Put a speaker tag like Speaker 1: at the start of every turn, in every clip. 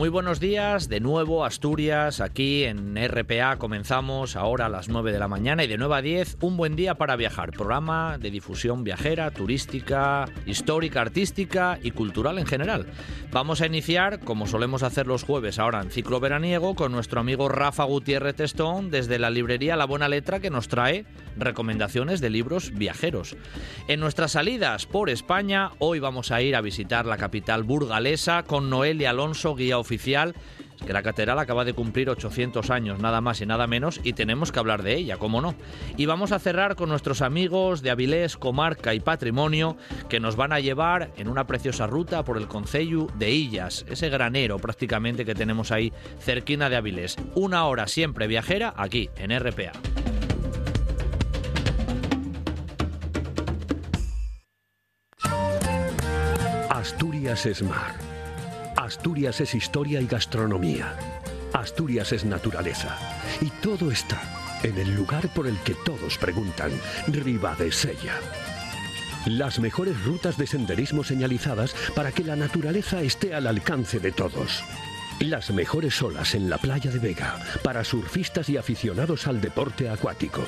Speaker 1: Muy buenos días, de nuevo Asturias, aquí en RPA comenzamos ahora a las 9 de la mañana y de 9 a 10 un buen día para viajar, programa de difusión viajera, turística, histórica, artística y cultural en general. Vamos a iniciar, como solemos hacer los jueves ahora en ciclo veraniego, con nuestro amigo Rafa Gutiérrez Testón desde la librería La Buena Letra que nos trae recomendaciones de libros viajeros. En nuestras salidas por España, hoy vamos a ir a visitar la capital burgalesa con Noelia Alonso, guía oficial que la catedral acaba de cumplir 800 años, nada más y nada menos, y tenemos que hablar de ella, cómo no. Y vamos a cerrar con nuestros amigos de Avilés, Comarca y Patrimonio, que nos van a llevar en una preciosa ruta por el Concello de Illas, ese granero prácticamente que tenemos ahí cerquina de Avilés. Una hora siempre viajera aquí en RPA.
Speaker 2: Asturias es mar. Asturias es historia y gastronomía. Asturias es naturaleza. Y todo está en el lugar por el que todos preguntan, Ribadesella. Las mejores rutas de senderismo señalizadas para que la naturaleza esté al alcance de todos. Las mejores olas en la playa de Vega para surfistas y aficionados al deporte acuático.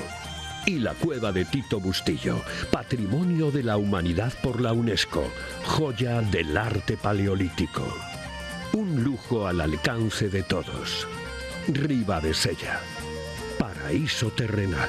Speaker 2: Y la cueva de Tito Bustillo, Patrimonio de la Humanidad por la UNESCO, joya del arte paleolítico. Un lujo al alcance de todos. Riva de Sella. Paraíso terrenal.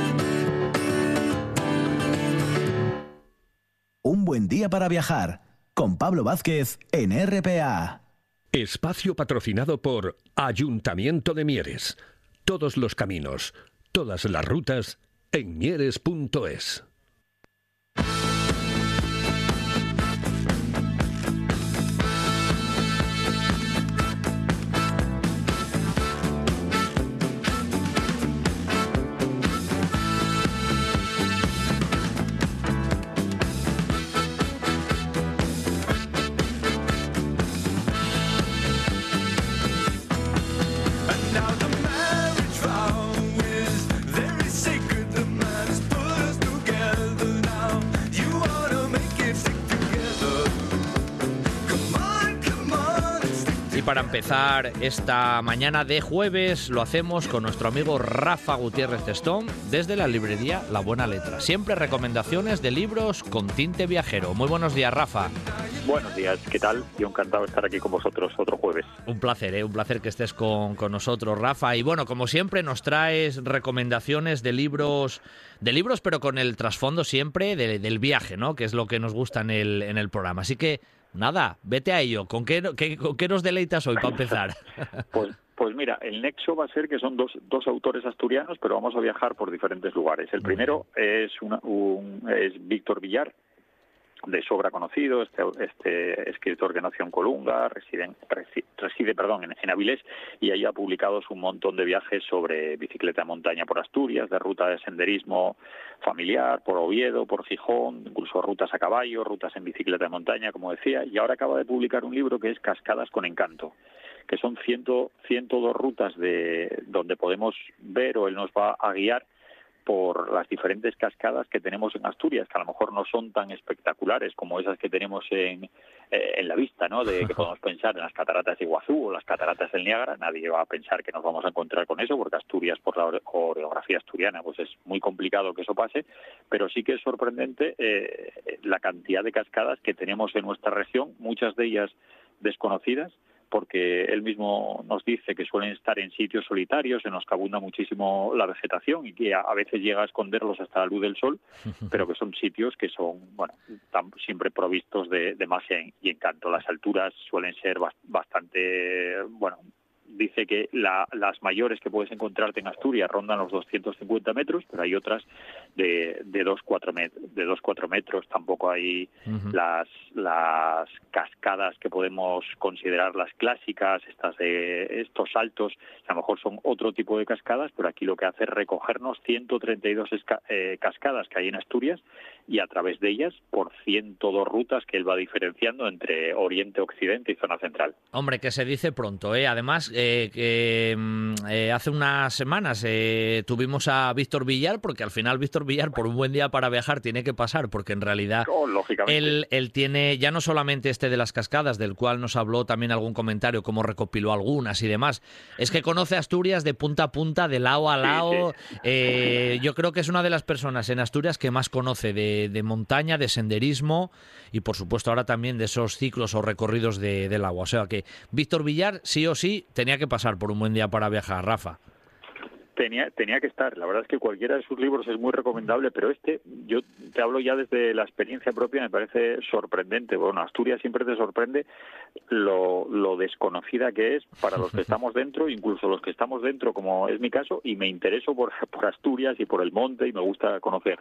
Speaker 3: Un buen día para viajar con Pablo Vázquez en RPA.
Speaker 2: Espacio patrocinado por Ayuntamiento de Mieres. Todos los caminos, todas las rutas en mieres.es.
Speaker 1: para empezar esta mañana de jueves lo hacemos con nuestro amigo Rafa Gutiérrez Testón desde la librería La Buena Letra. Siempre recomendaciones de libros con tinte viajero. Muy buenos días, Rafa.
Speaker 4: Buenos días, ¿qué tal? Yo encantado de estar aquí con vosotros otro jueves.
Speaker 1: Un placer, ¿eh? un placer que estés con, con nosotros, Rafa. Y bueno, como siempre, nos traes recomendaciones de libros, de libros, pero con el trasfondo siempre del viaje, ¿no? Que es lo que nos gusta en el, en el programa. Así que Nada, vete a ello. ¿Con qué, con qué nos deleitas hoy para empezar?
Speaker 4: pues, pues mira, el nexo va a ser que son dos, dos autores asturianos, pero vamos a viajar por diferentes lugares. El primero es, una, un, es Víctor Villar, de sobra conocido, este, este escritor que nació en Colunga, reside, reside perdón, en, Avilés y ahí ha publicado un montón de viajes sobre bicicleta de montaña por Asturias, de ruta de senderismo familiar, por Oviedo, por Gijón, incluso rutas a caballo, rutas en bicicleta de montaña, como decía, y ahora acaba de publicar un libro que es Cascadas con Encanto que son ciento, 102 rutas de donde podemos ver o él nos va a guiar por las diferentes cascadas que tenemos en Asturias, que a lo mejor no son tan espectaculares como esas que tenemos en, eh, en la vista, ¿no? De que podemos pensar en las cataratas de Iguazú o las cataratas del Niágara. Nadie va a pensar que nos vamos a encontrar con eso, porque Asturias, por la coreografía asturiana, pues es muy complicado que eso pase, pero sí que es sorprendente eh, la cantidad de cascadas que tenemos en nuestra región, muchas de ellas desconocidas, porque él mismo nos dice que suelen estar en sitios solitarios en los que abunda muchísimo la vegetación y que a, veces llega a esconderlos hasta la luz del sol, pero que son sitios que son, bueno, siempre provistos de, de magia y encanto. Las alturas suelen ser bastante, bueno, dice que las mayores que puedes encontrarte en Asturias rondan los 250 metros, pero hay otras de, de 2-4 metros, de dos, cuatro metros. Tampoco hay las, las cascadas que podemos considerar las clásicas, estas de estos saltos, a lo mejor son otro tipo de cascadas, pero aquí lo que hace es recogernos 132 eh, cascadas que hay en Asturias y a través de ellas por 102 rutas que él va diferenciando entre Oriente, Occidente y zona central.
Speaker 1: Hombre, que se dice pronto, ¿eh? Además, eh, que mm, eh, hace unas semanas eh, tuvimos a Víctor Villar, porque al final Víctor Villar, por un buen día para viajar, tiene que pasar, porque en realidad
Speaker 4: oh,
Speaker 1: él, él, tiene ya no solamente este de las cascadas, del cual nos habló también algún comentario, como recopiló algunas y demás, es que conoce Asturias de punta a punta, de lado a lado. yo creo que es una de las personas en Asturias que más conoce de, de montaña, de senderismo y por supuesto ahora también de esos ciclos o recorridos de, del agua. O sea que Víctor Villar sí o sí tenía que pasar por un buen día para viajar, Rafa.
Speaker 4: Tenía, tenía que estar. La verdad es que cualquiera de sus libros es muy recomendable, pero este, yo te hablo ya desde la experiencia propia, me parece sorprendente. Bueno, Asturias siempre te sorprende lo, lo desconocida que es para los que estamos dentro, incluso los que estamos dentro, como es mi caso, y me intereso por, por Asturias y por el monte y me gusta conocer.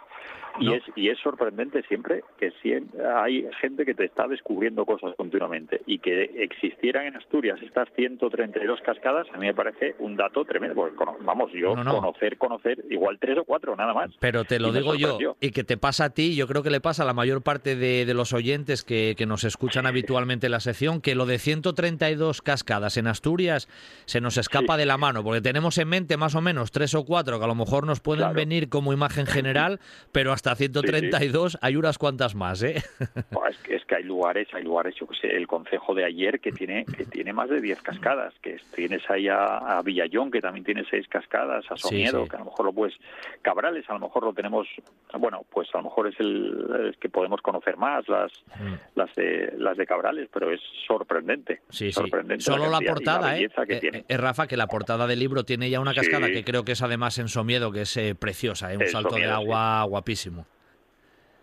Speaker 4: Y, es, y es sorprendente siempre que siempre hay gente que te está descubriendo cosas continuamente y que existieran en Asturias estas 132 cascadas, a mí me parece un dato tremendo. Porque, vamos, yo conocer, conocer, igual tres o cuatro, nada más.
Speaker 1: Pero te lo digo yo, y que te pasa a ti, yo creo que le pasa a la mayor parte de, los oyentes que, que, nos escuchan habitualmente en la sección, que lo de 132 cascadas en Asturias se nos escapa de la mano, porque tenemos en mente más o menos tres o cuatro que a lo mejor nos pueden venir como imagen general, pero hasta 132 hay unas cuantas más, ¿eh?
Speaker 4: es, que, es que hay lugares, hay lugares, yo que sé, el concejo de ayer que tiene que tiene más de 10 cascadas, que tienes ahí a, a Villallón que también tiene seis cascadas, a Somiedo, que a lo mejor lo puedes, Cabrales, a lo mejor lo tenemos, bueno, pues a lo mejor es el, que podemos conocer más, las, mm. las, de, las de Cabrales, pero es sorprendente.
Speaker 1: Sí, sorprendente Solo la, portada, ¿eh? Es eh, Rafa, que la portada del libro tiene ya una cascada que creo que es además en Somiedo, que es eh, preciosa, ¿eh? un salto de agua guapísimo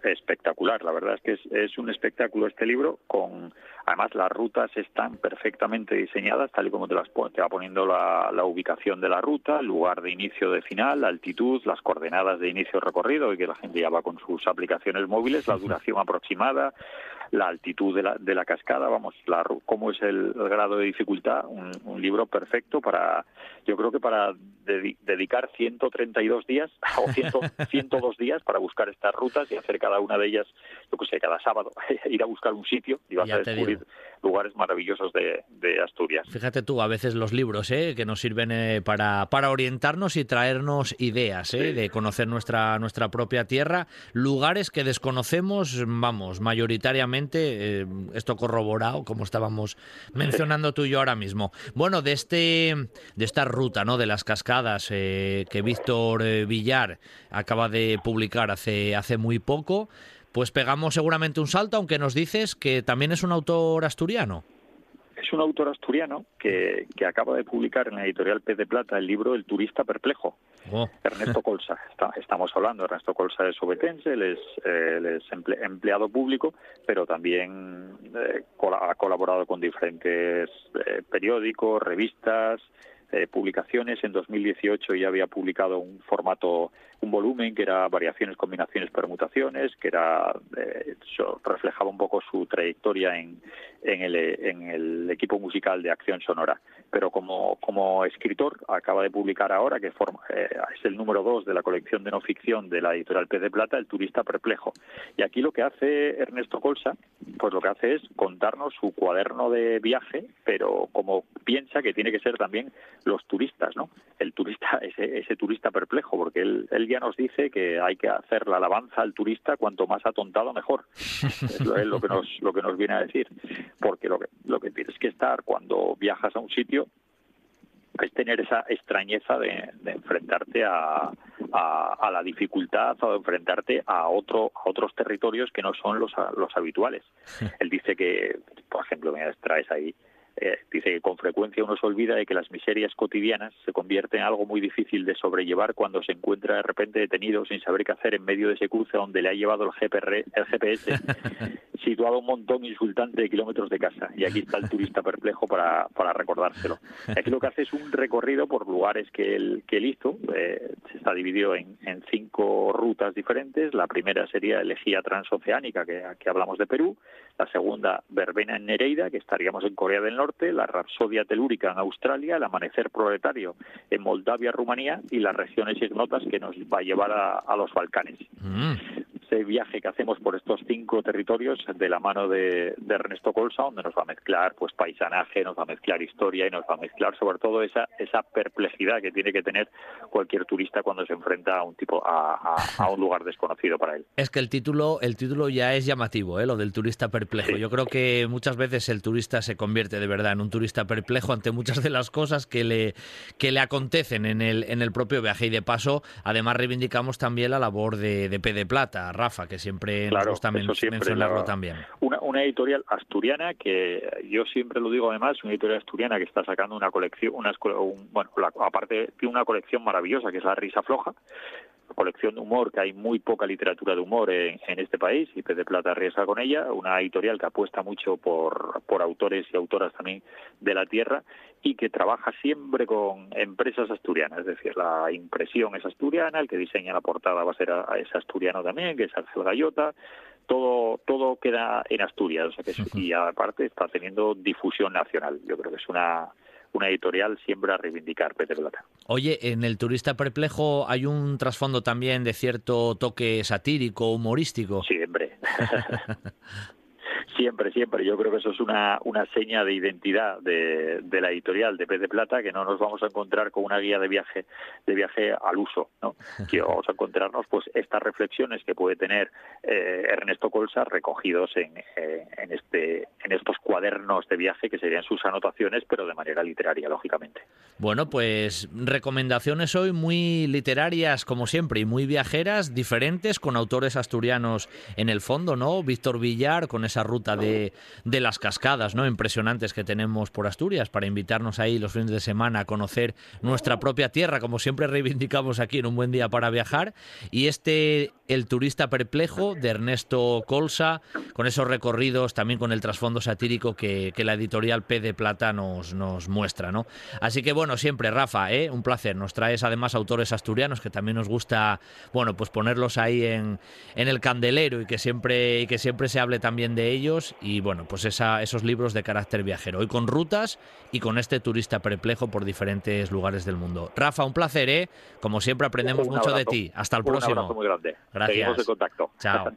Speaker 4: espectacular. La verdad es que es, es, un espectáculo este libro. Con además las rutas están perfectamente diseñadas, tal y como te las te va poniendo la, la, ubicación de la ruta, lugar de inicio, de final, la altitud, las coordenadas de inicio recorrido y que la gente ya va con sus aplicaciones móviles, la duración aproximada, la altitud de la, de la cascada, vamos, la, cómo es el, grado de dificultad, un, un, libro perfecto para, yo creo que para dedicar 132 días o 100, 102 días para buscar estas rutas y hacer cada una de ellas, yo que sé, cada sábado, ir a buscar un sitio y vas a descubrir lugares maravillosos de, de, Asturias.
Speaker 1: Fíjate tú, a veces los libros ¿eh? que nos sirven eh, para, para orientarnos y traernos ideas, ¿eh? de conocer nuestra, nuestra propia tierra, lugares que desconocemos, vamos, mayoritariamente, eh, esto corroborado, como estábamos mencionando tú y yo ahora mismo. Bueno, de, este, de esta ruta, ¿no? de las cascadas eh, que Víctor Villar acaba de publicar hace, hace muy poco, pues pegamos seguramente un salto, aunque nos dices que también es un autor asturiano.
Speaker 4: Es un autor asturiano que, que acaba de publicar en la editorial Pez de Plata el libro El turista perplejo. Oh. Ernesto Colsa, estamos hablando, Ernesto Colsa es obetense, él es, es empleado público, pero también eh, ha colaborado con diferentes eh, periódicos, revistas, eh, publicaciones. En 2018 ya había publicado un formato, un volumen que era variaciones, combinaciones, permutaciones, que era eh, reflejaba un poco su trayectoria en, en, el, en el equipo musical de Acción Sonora. Pero como, como escritor acaba de publicar ahora, que forma, eh, es el número dos de la colección de no ficción de la editorial Pez de Plata, El turista perplejo. Y aquí lo que hace Ernesto Colsa, pues lo que hace es contarnos su cuaderno de viaje, pero como piensa que tiene que ser también los turistas, ¿no? El turista, ese, ese turista perplejo, porque él, él ya nos dice que hay que hacer la alabanza al turista cuanto más atontado mejor. Es lo, que nos lo que nos viene a decir, porque lo que lo que tienes que estar cuando viajas a un sitio es tener esa extrañeza de, enfrentarte a, a, la dificultad o de enfrentarte a otro a otros territorios que no son los, los habituales. Él dice que, por ejemplo, me traes ahí eh, dice que con frecuencia uno se olvida de que las miserias cotidianas se convierten en algo muy difícil de sobrellevar cuando se encuentra de repente detenido sin saber qué hacer en medio de ese cruce donde le ha llevado el, el GPS situado a un montón insultante de kilómetros de casa. Y aquí está el turista perplejo para, para recordárselo. Aquí lo que hace es un recorrido por lugares que él, que él hizo. Eh, se está dividido en, en, cinco rutas diferentes. La primera sería Elegía Transoceánica, que aquí hablamos de Perú. La segunda, Verbena en Nereida, que estaríamos en Corea del Norte. La Rapsodia Telúrica en Australia. El Amanecer Proletario en Moldavia, Rumanía. Y las regiones ignotas que nos va a llevar a, los Balcanes. Mm ese viaje que hacemos por estos cinco territorios de la mano de, Ernesto Colsa, donde nos va a mezclar pues paisanaje, nos va a mezclar historia y nos va a mezclar sobre todo esa esa perplejidad que tiene que tener cualquier turista cuando se enfrenta a un tipo a, un lugar desconocido para él.
Speaker 1: Es que el título el título ya es llamativo, ¿eh? lo del turista perplejo. Yo creo que muchas veces el turista se convierte de verdad en un turista perplejo ante muchas de las cosas que le que le acontecen en el en el propio viaje y de paso además reivindicamos también la labor de, de P de Plata Rafa, que siempre nos gusta mencionarlo también.
Speaker 4: Una, una, editorial asturiana que yo siempre lo digo además, una editorial asturiana que está sacando una colección, una, bueno, aparte tiene una colección maravillosa que es la Risa Floja, colección de humor, que hay muy poca literatura de humor en, este país, y Pez de Plata arriesga con ella, una editorial que apuesta mucho por, por autores y autoras también de la tierra y que trabaja siempre con empresas asturianas, es decir, la impresión es asturiana, el que diseña la portada va a ser es asturiano también, que es Ángel Gallota, todo todo queda en Asturias, o sea que y aparte está teniendo difusión nacional. Yo creo que es una una editorial siempre a reivindicar Pete Plata.
Speaker 1: Oye, en el turista perplejo hay un trasfondo también de cierto toque satírico, humorístico.
Speaker 4: Siempre. Siempre, siempre. Yo creo que eso es una, una seña de identidad de, de, la editorial de Pez de Plata, que no nos vamos a encontrar con una guía de viaje de viaje al uso, ¿no? Que vamos a encontrarnos pues estas reflexiones que puede tener eh, Ernesto Colsa recogidos en, eh, en, este, en estos cuadernos de viaje que serían sus anotaciones, pero de manera literaria, lógicamente.
Speaker 1: Bueno, pues recomendaciones hoy muy literarias, como siempre, y muy viajeras, diferentes, con autores asturianos en el fondo, ¿no? Víctor Villar, con esa ruta de, de, las cascadas ¿no? impresionantes que tenemos por Asturias para invitarnos ahí los fines de semana a conocer nuestra propia tierra, como siempre reivindicamos aquí en un buen día para viajar. Y este El turista perplejo de Ernesto Colsa, con esos recorridos, también con el trasfondo satírico que, que la editorial P de Plata nos, nos muestra. ¿no? Así que bueno, siempre Rafa, ¿eh? un placer. Nos traes además autores asturianos que también nos gusta, bueno, pues ponerlos ahí en, en el candelero y que siempre, y que siempre se hable también de ellos y bueno, pues esa, esos libros de carácter viajero. Hoy con rutas y con este turista perplejo por diferentes lugares del mundo. Rafa, un placer, ¿eh? Como siempre aprendemos mucho de ti. Hasta el próximo.
Speaker 4: Un abrazo muy grande.
Speaker 1: Gracias.
Speaker 4: Seguimos en contacto.
Speaker 1: Chao.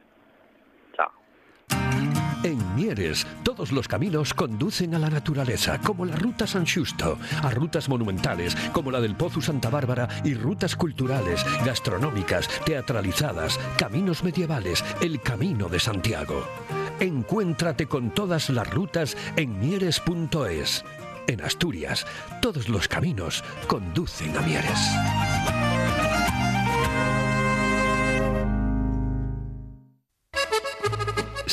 Speaker 2: En Mieres, todos los caminos conducen a la naturaleza, como la Ruta San Justo, a rutas monumentales, como la del Pozo Santa Bárbara, y rutas culturales, gastronómicas, teatralizadas, caminos medievales, el Camino de Santiago. Encuéntrate con todas las rutas en mieres.es. En Asturias, todos los caminos conducen a Mieres.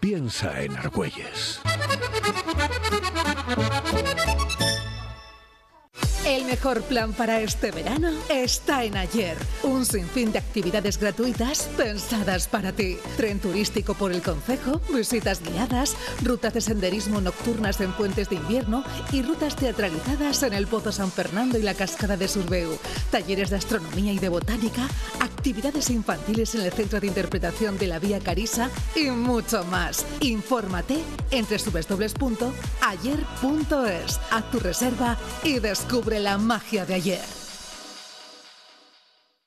Speaker 2: Piensa en Argüelles.
Speaker 5: El mejor plan para este verano está en Ayer. Un sinfín de actividades gratuitas pensadas para ti. Tren turístico por el Concejo, visitas guiadas, rutas de senderismo nocturnas en puentes de invierno y rutas teatralizadas en el Pozo San Fernando y la Cascada de Surbeu. Talleres de astronomía y de botánica, actividades infantiles en el Centro de Interpretación de la Vía Carisa y mucho más. Infórmate en www.ayer.es. Haz tu reserva y descubre la magia de ayer.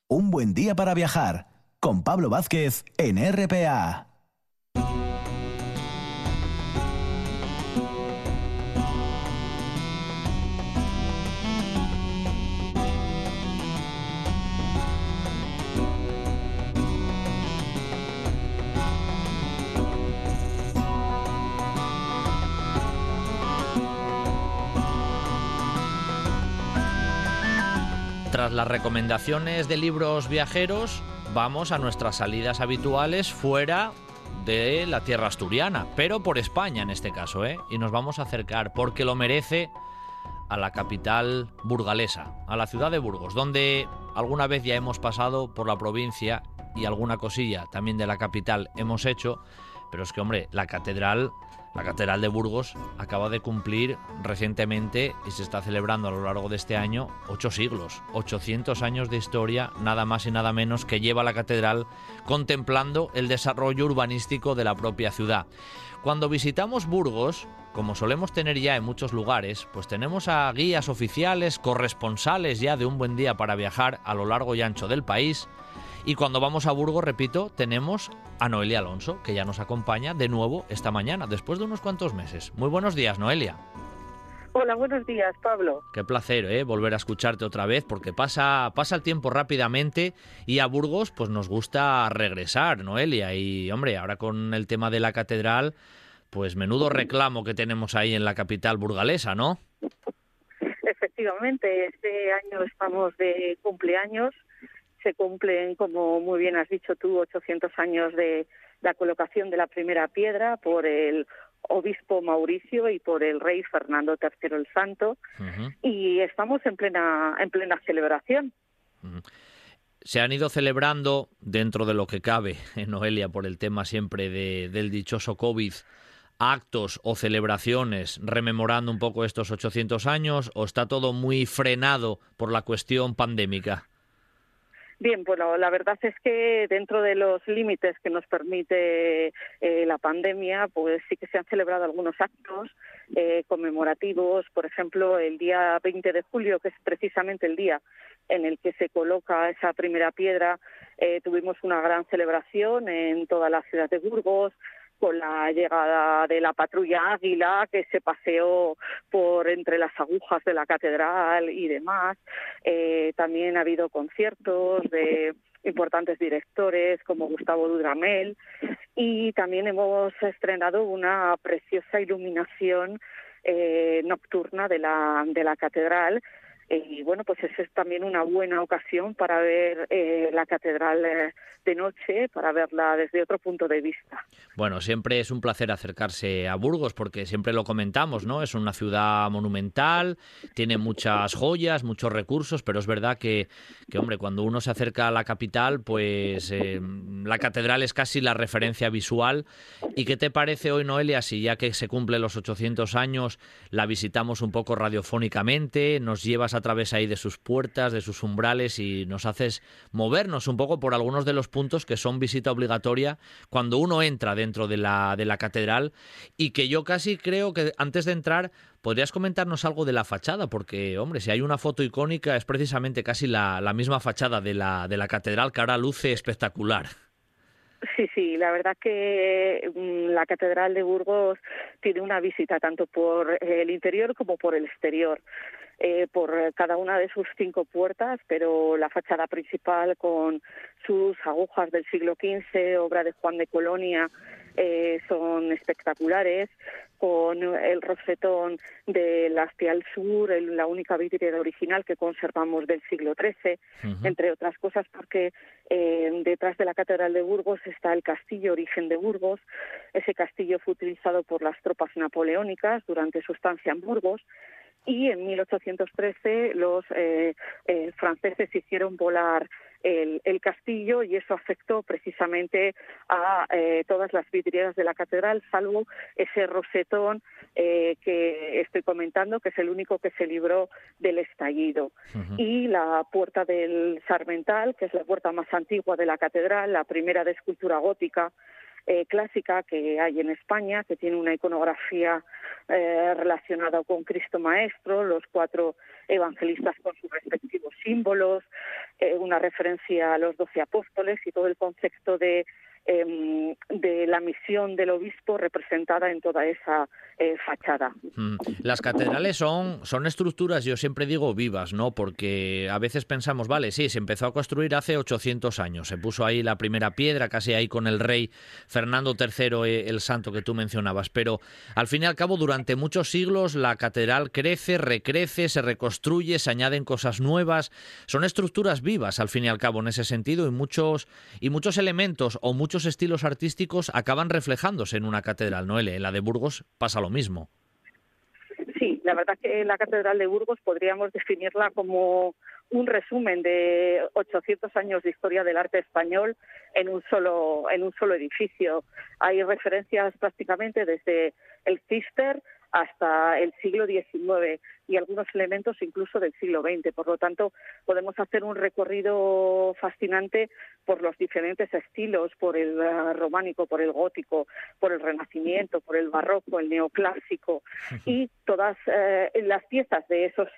Speaker 3: Un buen día para viajar con Pablo Vázquez en RPA.
Speaker 1: Tras las recomendaciones de libros viajeros, vamos a nuestras salidas habituales fuera de la tierra asturiana, pero por España en este caso, ¿eh? Y nos vamos a acercar, porque lo merece, a la capital burgalesa, a la ciudad de Burgos, donde alguna vez ya hemos pasado por la provincia y alguna cosilla también de la capital hemos hecho, pero es que, hombre, la catedral la Catedral de Burgos acaba de cumplir recientemente y se está celebrando a lo largo de este año ocho siglos, 800 años de historia, nada más y nada menos que lleva la catedral contemplando el desarrollo urbanístico de la propia ciudad. Cuando visitamos Burgos, como solemos tener ya en muchos lugares, pues tenemos a guías oficiales, corresponsales ya de un buen día para viajar a lo largo y ancho del país, y cuando vamos a Burgos, repito, tenemos a Noelia Alonso, que ya nos acompaña de nuevo esta mañana, después de unos cuantos meses. Muy buenos días, Noelia.
Speaker 6: Hola, buenos días, Pablo.
Speaker 1: Qué placer, ¿eh? Volver a escucharte otra vez, porque pasa, pasa el tiempo rápidamente y a Burgos, pues nos gusta regresar, Noelia. Y, hombre, ahora con el tema de la catedral, pues menudo reclamo que tenemos ahí en la capital burgalesa, ¿no?
Speaker 6: Efectivamente, este año estamos de cumpleaños se cumplen, como muy bien has dicho tú, 800 años de la colocación de la primera piedra por el obispo Mauricio y por el rey Fernando III el Santo y estamos en plena en plena celebración.
Speaker 1: Se han ido celebrando dentro de lo que cabe, en Noelia, por el tema siempre de, del dichoso COVID, actos o celebraciones rememorando un poco estos 800 años o está todo muy frenado por la cuestión pandémica?
Speaker 6: Bien, bueno, la verdad es que dentro de los límites que nos permite eh, la pandemia, pues sí que se han celebrado algunos actos eh, conmemorativos. Por ejemplo, el día 20 de julio, que es precisamente el día en el que se coloca esa primera piedra, eh, tuvimos una gran celebración en toda la ciudad de Burgos con la llegada de la patrulla Águila que se paseó por entre las agujas de la catedral y demás. Eh, también ha habido conciertos de importantes directores como Gustavo Dudamel y también hemos estrenado una preciosa iluminación eh, nocturna de la, de la catedral y bueno, pues esa es también una buena ocasión para ver eh, la catedral eh, de noche, para verla desde otro punto de vista.
Speaker 1: Bueno, siempre es un placer acercarse a Burgos porque siempre lo comentamos, ¿no? Es una ciudad monumental, tiene muchas joyas, muchos recursos, pero es verdad que, que hombre, cuando uno se acerca a la capital, pues eh, la catedral es casi la referencia visual. ¿Y qué te parece hoy, Noelia, si ya que se cumplen los 800 años, la visitamos un poco radiofónicamente, nos llevas a a través ahí de sus puertas, de sus umbrales y nos haces movernos un poco por algunos de los puntos que son visita obligatoria cuando uno entra dentro de la, de la catedral y que yo casi creo que antes de entrar podrías comentarnos algo de la fachada porque, hombre, si hay una foto icónica es precisamente casi la, la misma fachada de la, de la catedral que ahora luce espectacular.
Speaker 6: Sí, sí, la verdad que mm, la Catedral de Burgos tiene una visita tanto por el interior como por el exterior. Eh, por cada una de sus cinco puertas, pero la fachada principal con sus agujas del siglo XV, obra de Juan de Colonia, eh, son espectaculares, con el rosetón de la al Sur, la única vidriera original que conservamos del siglo XIII, entre otras cosas porque eh, detrás de la Catedral de Burgos está el castillo Origen de Burgos. Ese castillo fue utilizado por las tropas napoleónicas durante su estancia en Burgos y en 1813 los eh, eh, franceses hicieron volar el, castillo y eso afectó precisamente a eh, todas las vidrieras de la catedral, salvo ese rosetón que estoy comentando, que es el único que se libró del estallido. Y la puerta del Sarmental, que es la puerta más antigua de la catedral, la primera de escultura gótica, eh, clásica que hay en España, que tiene una iconografía eh, relacionada con Cristo Maestro, los cuatro evangelistas con sus respectivos símbolos, eh, una referencia a los doce apóstoles y todo el concepto de em, de la misión del obispo representada en toda esa eh, fachada.
Speaker 1: Mm. Las catedrales son, son estructuras, yo siempre digo, vivas, ¿no? Porque a veces pensamos, vale, sí, se empezó a construir hace 800 años, se puso ahí la primera piedra, casi ahí con el rey Fernando III, eh, el santo que tú mencionabas, pero al fin y al cabo, durante muchos siglos, la catedral crece, recrece, se reconstruye, se añaden cosas nuevas, son estructuras vivas, al fin y al cabo, en ese sentido, y muchos, y muchos elementos o muchos estilos artísticos acaban reflejándose en una catedral, ¿no? En la de Burgos pasa lo mismo.
Speaker 6: Sí, la verdad que la Catedral de Burgos podríamos definirla como un resumen de 800 años de historia del arte español en un solo en un solo edificio. Hay referencias prácticamente desde el Cister hasta el siglo XIX y algunos elementos incluso del siglo XX. Por lo tanto, podemos hacer un recorrido fascinante por los diferentes estilos, por el eh, románico, por el gótico, por el renacimiento, por el barroco, el neoclásico y todas eh, las piezas de esos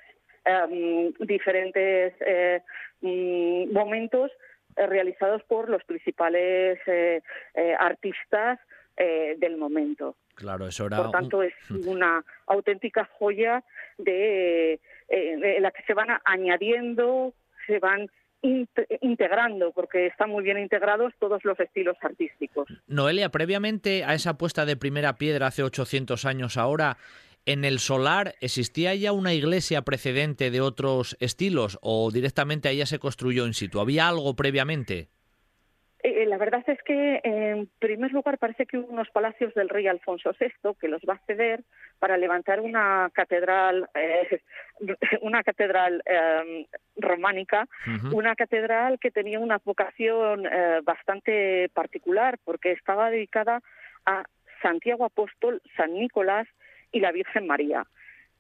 Speaker 6: em, diferentes eh, mm, momentos realizados por los principales artistas del momento.
Speaker 1: Claro, eso era.
Speaker 6: Por tanto, es una auténtica joya de, eh, la que se van añadiendo, se van integrando, porque están muy bien integrados todos los estilos artísticos.
Speaker 1: Noelia, previamente a esa puesta de primera piedra hace 800 años ahora, ¿en el solar existía ya una iglesia precedente de otros estilos o directamente allá se construyó in situ? ¿Había algo previamente?
Speaker 6: Eh, la verdad es que, en primer lugar, parece que hubo unos palacios del rey Alfonso VI que los va a ceder para levantar una catedral, eh, una catedral em, románica, una catedral que tenía una vocación eh, bastante particular porque estaba dedicada a Santiago Apóstol, San Nicolás y la Virgen María.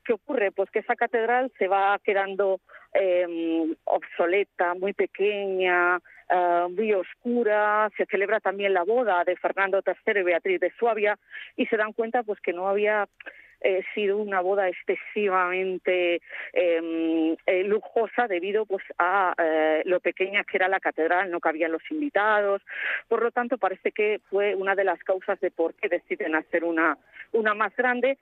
Speaker 6: ¿Qué ocurre? Pues que esa catedral se va quedando em, obsoleta, muy pequeña, eh, muy oscura. Se celebra también la boda de Fernando III y Beatriz de Suabia y se dan cuenta pues que no había eh, sido una boda excesivamente em, eh, lujosa debido pues a lo pequeña que era la catedral, no cabían los invitados. Por lo tanto, parece que fue una de las causas de por qué deciden hacer una, una más grande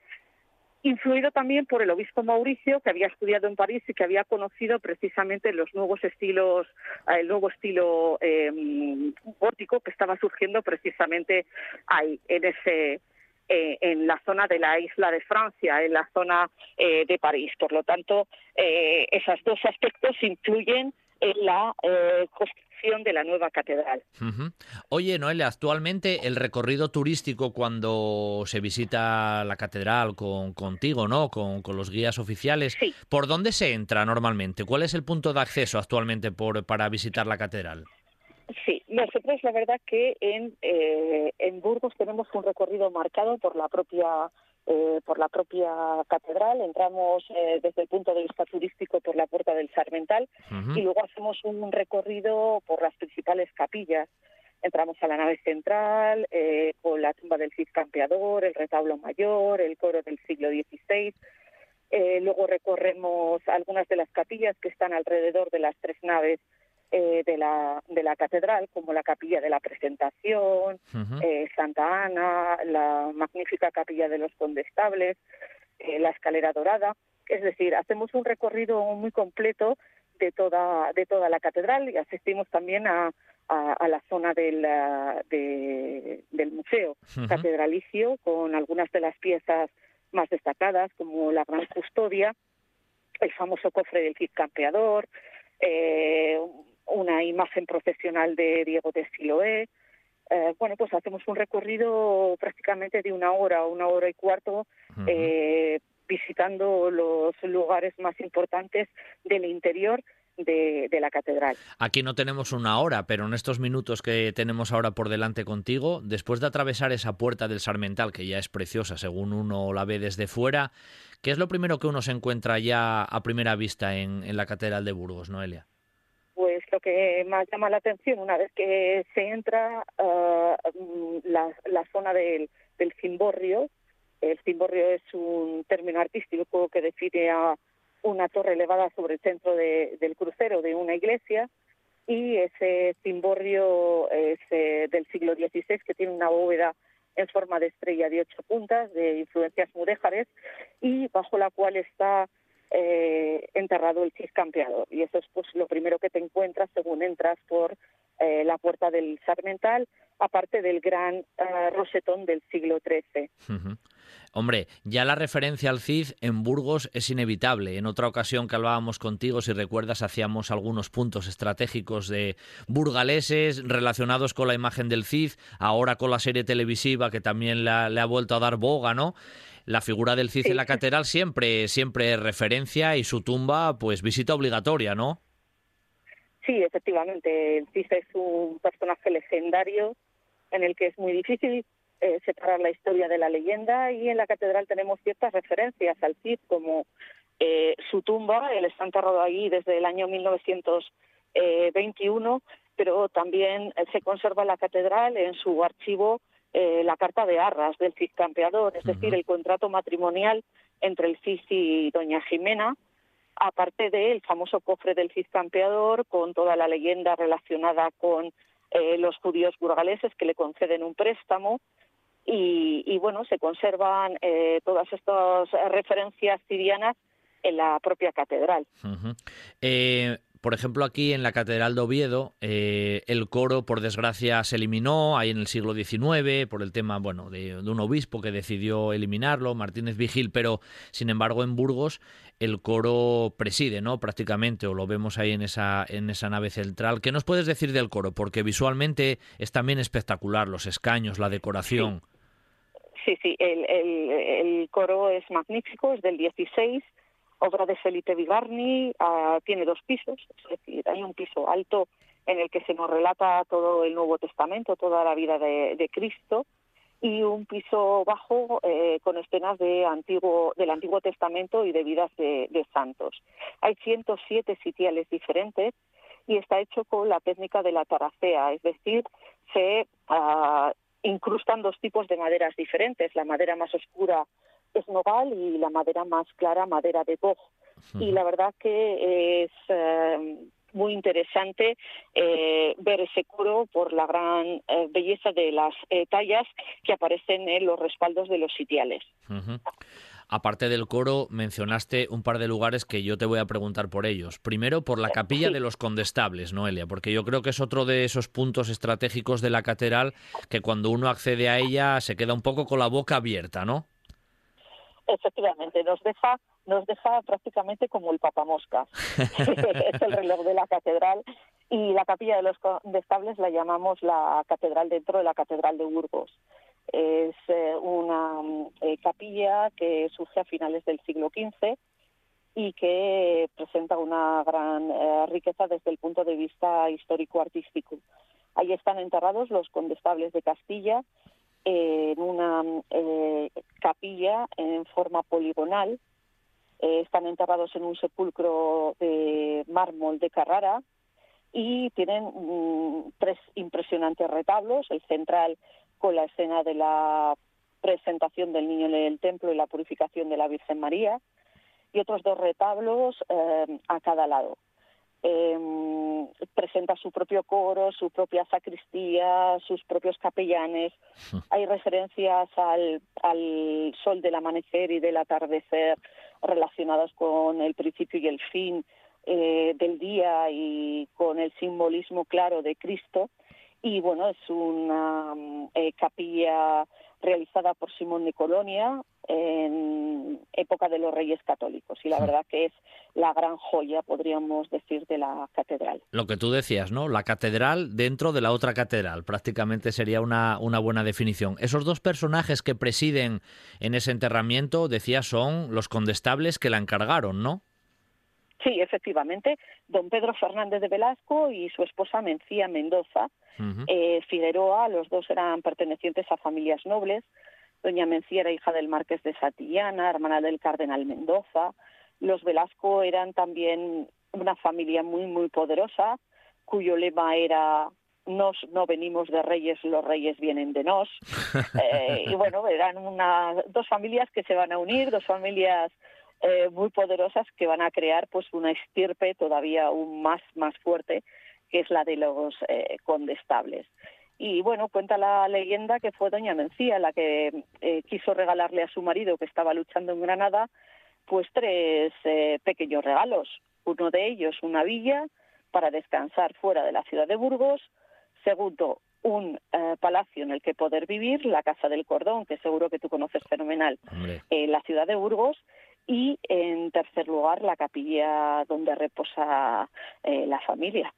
Speaker 6: influido también por el obispo Mauricio, que había estudiado en París y que había conocido precisamente los nuevos estilos, el nuevo estilo eh, gótico que estaba surgiendo precisamente ahí, en ese eh, en la zona de la isla de Francia, en la zona eh, de París. Por lo tanto, esos dos aspectos influyen en la de la nueva catedral.
Speaker 1: Oye, Noelia, actualmente el recorrido turístico cuando se visita la catedral con, contigo, ¿no? Con, los guías oficiales, ¿por dónde se entra normalmente? ¿Cuál es el punto de acceso actualmente por, para visitar la catedral?
Speaker 6: Sí, nosotros la verdad que en, eh, en Burgos tenemos un recorrido marcado por la propia eh, por la propia catedral, entramos eh, desde el punto de vista turístico por la puerta del Sarmental y luego hacemos un recorrido por las principales capillas. Entramos a la nave central, eh, con la tumba del Cid Campeador, el retablo mayor, el coro del siglo XVI. luego recorremos algunas de las capillas que están alrededor de las tres naves eh, de, la, de la catedral, como la capilla de la presentación, eh, Santa Ana, la magnífica capilla de los condestables, eh, la escalera dorada. Es decir, hacemos un recorrido muy completo de toda, de toda la catedral y asistimos también a, a, la zona del, del museo catedralicio con algunas de las piezas más destacadas, como la Gran Custodia, el famoso cofre del Cid Campeador, eh, una imagen profesional de Diego de Siloé. Eh, bueno, pues hacemos un recorrido prácticamente de una hora, una hora y cuarto, eh, visitando los lugares más importantes del interior de, la catedral.
Speaker 1: Aquí no tenemos una hora, pero en estos minutos que tenemos ahora por delante contigo, después de atravesar esa puerta del Sarmental, que ya es preciosa según uno la ve desde fuera, ¿qué es lo primero que uno se encuentra ya a primera vista en, en la catedral de Burgos, Noelia?
Speaker 6: Pues lo que más llama la atención una vez que se entra uh, la, la, zona del, cimborrio. El cimborrio es un término artístico que define a una torre elevada sobre el centro de, del crucero de una iglesia y ese cimborrio es del siglo XVI que tiene una bóveda en forma de estrella de ocho puntas de influencias mudéjares y bajo la cual está eh, enterrado el ciscampeador. Y eso es pues lo primero que te encuentras según entras por eh, la puerta del Sarmental, aparte del gran eh, rosetón del siglo XIII.
Speaker 1: Hombre, ya la referencia al Cid en Burgos es inevitable. En otra ocasión que hablábamos contigo, si recuerdas, hacíamos algunos puntos estratégicos de burgaleses relacionados con la imagen del Cid, ahora con la serie televisiva que también le ha, vuelto a dar boga, ¿no? La figura del Cid en la catedral siempre, siempre es referencia y su tumba, pues visita obligatoria, ¿no?
Speaker 6: Sí, efectivamente. El Cid es un personaje legendario en el que es muy difícil eh, separar la historia de la leyenda y en la catedral tenemos ciertas referencias al Cid como eh, su tumba, él está enterrado ahí desde el año 1921, pero también eh, se conserva en la catedral en su archivo la carta de arras del Cid campeador, es decir, el contrato matrimonial entre el Cid y doña Jimena, aparte del famoso cofre del Cid campeador con toda la leyenda relacionada con los judíos burgaleses que le conceden un préstamo y, bueno, se conservan eh, todas estas referencias sirianas en la propia catedral.
Speaker 1: Eh, por ejemplo, aquí en la Catedral de Oviedo, eh, el coro, por desgracia, se eliminó ahí en el siglo XIX por el tema, bueno, de, un obispo que decidió eliminarlo, Martínez Vigil, pero sin embargo en Burgos el coro preside, ¿no? Prácticamente, o lo vemos ahí en esa, en esa nave central. ¿Qué nos puedes decir del coro? Porque visualmente es también espectacular, los escaños, la decoración.
Speaker 6: Sí, sí, el, el, coro es magnífico, es del 16, obra de Felipe Vigarni, ah, tiene dos pisos, es decir, hay un piso alto en el que se nos relata todo el Nuevo Testamento, toda la vida de, Cristo, y un piso bajo eh, con escenas de del Antiguo Testamento y de vidas de, santos. Hay 107 sitiales diferentes y está hecho con la técnica de la taracea, es decir, se uh, incrustan dos tipos de maderas diferentes. La madera más oscura es nogal y la madera más clara, madera de boj. Y la verdad que es eh, muy interesante eh, ver ese coro por la gran eh, belleza de las tallas que aparecen en los respaldos de los sitiales.
Speaker 1: Aparte del coro, mencionaste un par de lugares que yo te voy a preguntar por ellos. Primero, por la capilla de los condestables, Noelia, porque yo creo que es otro de esos puntos estratégicos de la catedral que cuando uno accede a ella se queda un poco con la boca abierta, ¿no?
Speaker 6: Efectivamente, nos deja, nos deja prácticamente como el papamosca. es el reloj de la catedral y la capilla de los condestables la llamamos la catedral dentro de la catedral de Burgos. Es eh, una eh, capilla que surge a finales del siglo XV y que presenta una gran eh, riqueza desde el punto de vista histórico-artístico. Ahí están enterrados los condestables de Castilla en una capilla en forma poligonal. están enterrados en un sepulcro de mármol de Carrara y tienen mm, tres impresionantes retablos. El central con la escena de la presentación del niño en el templo y la purificación de la Virgen María, y otros dos retablos eh, a cada lado. Em, presenta su propio coro, su propia sacristía, sus propios capellanes. Hay referencias al, al sol del amanecer y del atardecer relacionadas con el principio y el fin eh, del día y con el simbolismo claro de Cristo y bueno, es una mm, eh, capilla realizada por Simón de Colonia en época de los Reyes Católicos y la verdad que es la gran joya, podríamos decir, de la catedral.
Speaker 1: Lo que tú decías, ¿no? La catedral dentro de la otra catedral, prácticamente sería una, una buena definición. Esos dos personajes que presiden en ese enterramiento, decía, son los condestables que la encargaron, ¿no?
Speaker 6: Sí, efectivamente, don Pedro Fernández de Velasco y su esposa Mencía Mendoza. Eh, Figueroa, los dos eran pertenecientes a familias nobles. Doña Mencía era hija del marqués de Satillana, hermana del cardenal Mendoza. Los Velasco eran también una familia muy, muy poderosa, cuyo lema era nos no venimos de reyes, los reyes vienen de nos. Eh, y bueno, eran una, dos familias que se van a unir, dos familias eh, muy poderosas que van a crear pues una estirpe todavía aún más más fuerte que es la de los eh, condestables. Y bueno, cuenta la leyenda que fue doña Mencía la que eh, quiso regalarle a su marido que estaba luchando en Granada, pues tres eh, pequeños regalos. Uno de ellos, una villa para descansar fuera de la ciudad de Burgos. Segundo, un eh, palacio en el que poder vivir, la Casa del Cordón, que seguro que tú conoces fenomenal, en la ciudad de Burgos. Y en tercer lugar, la capilla donde reposa la familia.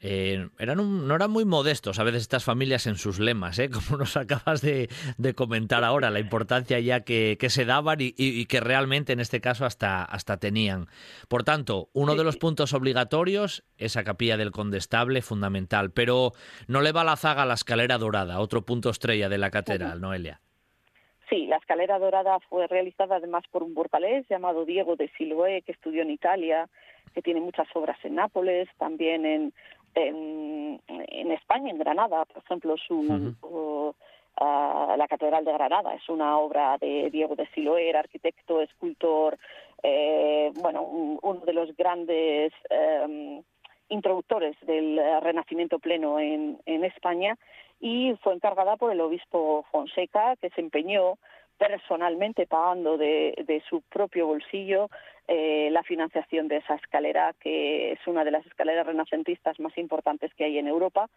Speaker 1: Eh, eran no eran muy modestos a veces estas familias en sus lemas, ¿eh? como nos acabas de, comentar ahora, la importancia ya que, se daban y, que realmente en este caso hasta, hasta tenían. Por tanto, uno de los puntos obligatorios, esa capilla del condestable, fundamental, pero no le va la zaga a la escalera dorada, otro punto estrella de la catedral, Noelia.
Speaker 6: Sí, la escalera dorada fue realizada además por un burgalés llamado Diego de Siloé, que estudió en Italia, que tiene muchas obras en Nápoles, también en en, España, en Granada, por ejemplo, su, la Catedral de Granada es una obra de Diego de Siloer, arquitecto, escultor, eh, bueno, uno de los grandes em, introductores del Renacimiento pleno en, en España y fue encargada por el obispo Fonseca, que se empeñó personalmente pagando de, de su propio bolsillo eh, la financiación de esa escalera, que es una de las escaleras renacentistas más importantes que hay en Europa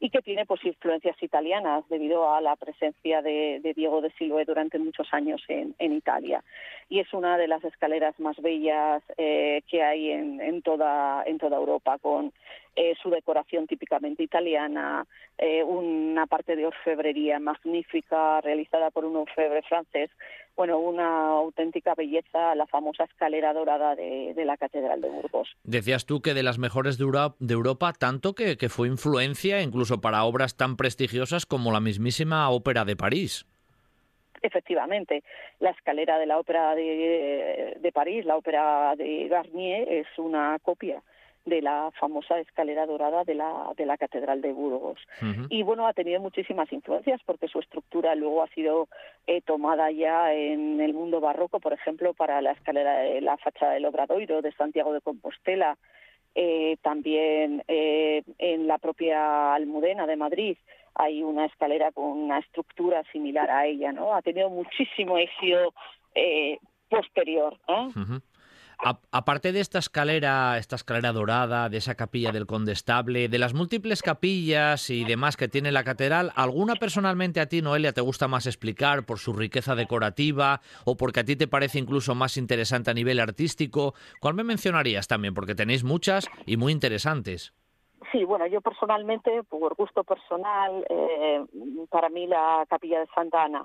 Speaker 6: y que tiene pues influencias italianas debido a la presencia de, Diego de Siloé durante muchos años en, Italia. Y es una de las escaleras más bellas eh, que hay en, toda, Europa, con eh, su decoración típicamente italiana, una parte de orfebrería magnífica realizada por un orfebre francés, bueno, una auténtica belleza, la famosa escalera dorada de, la Catedral de Burgos.
Speaker 1: Decías tú que de las mejores de Europa, tanto que, que fue influencia incluso para obras tan prestigiosas como la mismísima Ópera de París.
Speaker 6: Efectivamente, la escalera de la Ópera de, de París, la Ópera de Garnier, es una copia de la famosa escalera dorada de la, de la Catedral de Burgos. Y bueno, ha tenido muchísimas influencias porque su estructura luego ha sido eh, tomada ya en el mundo barroco, por ejemplo, para la escalera de la fachada del Obradoiro de Santiago de Compostela, eh, también eh, en la propia Almudena de Madrid hay una escalera con una estructura similar a ella, ¿no? Ha tenido muchísimo éxito posterior.
Speaker 1: Aparte de esta escalera, esta escalera dorada, de esa capilla del condestable, de las múltiples capillas y demás que tiene la catedral, ¿alguna personalmente a ti, Noelia, te gusta más explicar por su riqueza decorativa o porque a ti te parece incluso más interesante a nivel artístico? ¿Cuál me mencionarías también? Porque tenéis muchas y muy interesantes.
Speaker 6: Sí, bueno, yo personalmente, por gusto personal, eh, para mí la capilla de Santa Ana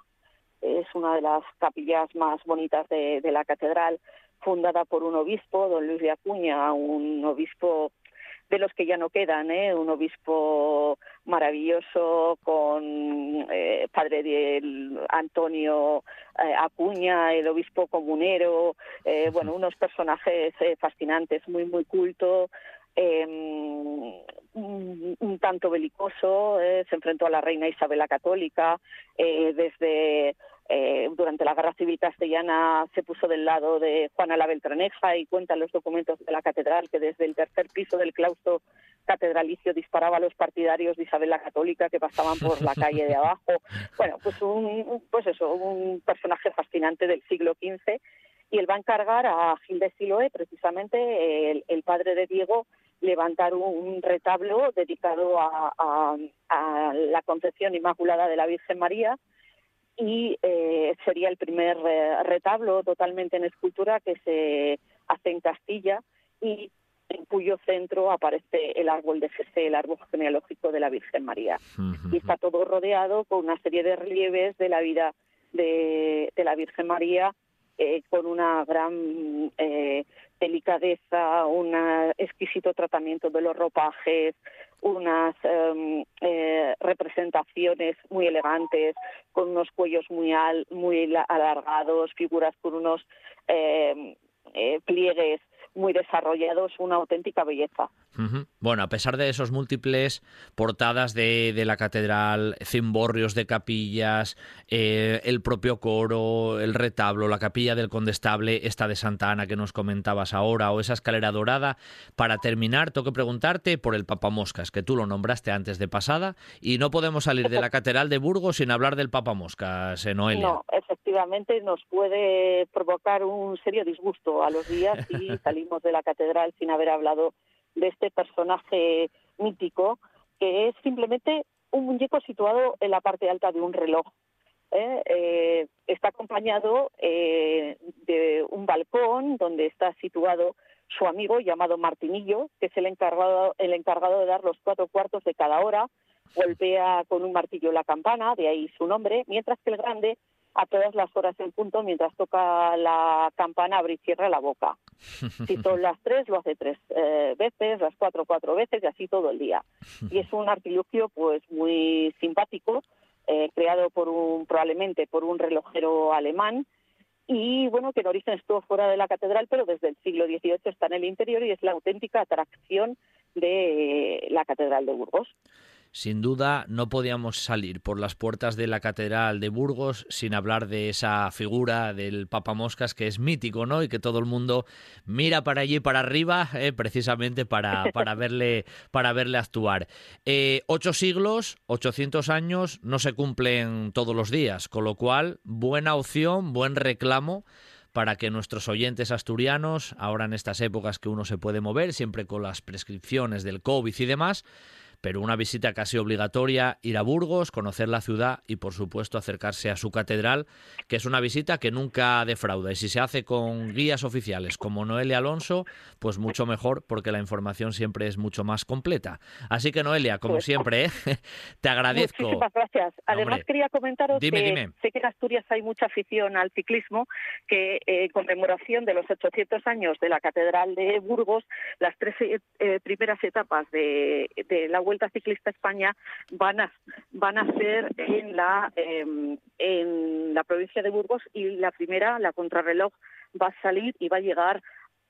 Speaker 6: es una de las capillas más bonitas de la catedral fundada por un obispo, don Luis de Acuña, un obispo de los que ya no quedan, ¿eh? un obispo maravilloso con eh, padre de Antonio eh, Acuña, el obispo comunero, eh, bueno, unos personajes fascinantes, muy, muy culto, em, un, tanto belicoso, se enfrentó a la reina Isabel la Católica, desde eh, durante la Guerra Civil Castellana se puso del lado de Juana la Beltraneja y cuenta los documentos de la catedral que desde el tercer piso del claustro catedralicio disparaba a los partidarios de Isabel la Católica que pasaban por la calle de abajo. Bueno, pues un, pues eso, un personaje fascinante del siglo XV y él va a encargar a Gil de Siloé, precisamente el, padre de Diego, levantar un, retablo dedicado a la concepción inmaculada de la Virgen María y eh, sería el primer eh, retablo totalmente en escultura que se hace en Castilla y en cuyo centro aparece el árbol de Jesé, el árbol genealógico de la Virgen María. Y está todo rodeado con una serie de relieves de la vida de, de la Virgen María eh, con una gran eh, delicadeza, un exquisito tratamiento de los ropajes, unas em, eh, representaciones muy elegantes, con unos cuellos muy, muy alargados, figuras con unos em, pliegues muy desarrollados, una auténtica belleza.
Speaker 1: Bueno, a pesar de esos múltiples portadas de, la catedral, cimborrios de capillas, eh, el propio coro, el retablo, la capilla del condestable, esta de Santa Ana que nos comentabas ahora, o esa escalera dorada, para terminar, tengo que preguntarte por el Papamoscas, que tú lo nombraste antes de pasada, y no podemos salir de la catedral de Burgos sin hablar del Papamoscas, en Noelia.
Speaker 6: No, efectivamente nos puede provocar un serio disgusto a los días si salimos de la catedral sin haber hablado de este personaje mítico que es simplemente un muñeco situado en la parte alta de un reloj. ¿eh? Eh, está acompañado eh, de un balcón donde está situado su amigo llamado Martinillo, que es el encargado, el encargado de dar los cuatro cuartos de cada hora, golpea con un martillo la campana, de ahí su nombre, mientras que el grande a todas las horas en punto mientras toca la campana abre y cierra la boca. Si son las tres, lo hace tres eh, veces, las cuatro, cuatro veces y así todo el día. Y es un artilugio pues muy simpático, eh, creado por un, probablemente por un relojero alemán y bueno, que en origen estuvo fuera de la catedral, pero desde el siglo XVIII está en el interior y es la auténtica atracción de la catedral de Burgos.
Speaker 1: Sin duda, no podíamos salir por las puertas de la Catedral de Burgos sin hablar de esa figura del Papa Moscas que es mítico, ¿no? Y que todo el mundo mira para allí, para arriba, eh, precisamente para, para, verle, para verle actuar. Eh, ocho siglos, 800 años, no se cumplen todos los días, con lo cual, buena opción, buen reclamo para que nuestros oyentes asturianos, ahora en estas épocas que uno se puede mover, siempre con las prescripciones del COVID y demás, pero una visita casi obligatoria, ir a Burgos, conocer la ciudad y por supuesto acercarse a su catedral, que es una visita que nunca defrauda. Y si se hace con guías oficiales como Noelia Alonso, pues mucho mejor porque la información siempre es mucho más completa. Así que Noelia, como pues, siempre, ¿eh? te agradezco.
Speaker 6: Muchísimas gracias. Además quería comentaros que sé que en Asturias hay mucha afición al ciclismo, que eh, en conmemoración de los 800 años de la Catedral de Burgos, las tres eh, primeras etapas de, de la Vuelta Ciclista España van a, van a ser en la, em, en la provincia de Burgos y la primera, la contrarreloj, va a salir y va a llegar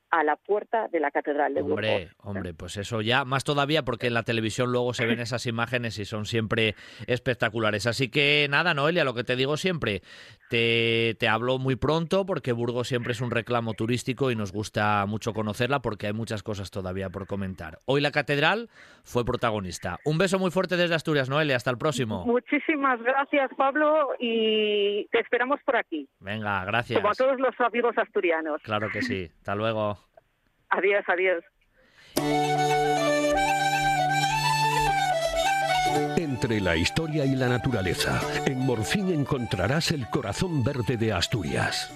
Speaker 6: a la puerta de la Catedral de
Speaker 1: Hombre, hombre, pues eso ya, más todavía porque en la televisión luego se ven esas imágenes y son siempre espectaculares. Así que nada, Noelia, lo que te digo siempre, te, te hablo muy pronto porque Burgos siempre es un reclamo turístico y nos gusta mucho conocerla porque hay muchas cosas todavía por comentar. Hoy la Catedral fue protagonista. Un beso muy fuerte desde Asturias, Noelia, hasta el próximo.
Speaker 6: Muchísimas gracias, Pablo, y te esperamos por aquí.
Speaker 1: Venga, gracias.
Speaker 6: Como a todos los amigos asturianos.
Speaker 1: Claro que sí. Hasta luego.
Speaker 6: Adiós, adiós.
Speaker 2: Entre la historia y la naturaleza, en Morfín encontrarás el corazón verde de Asturias.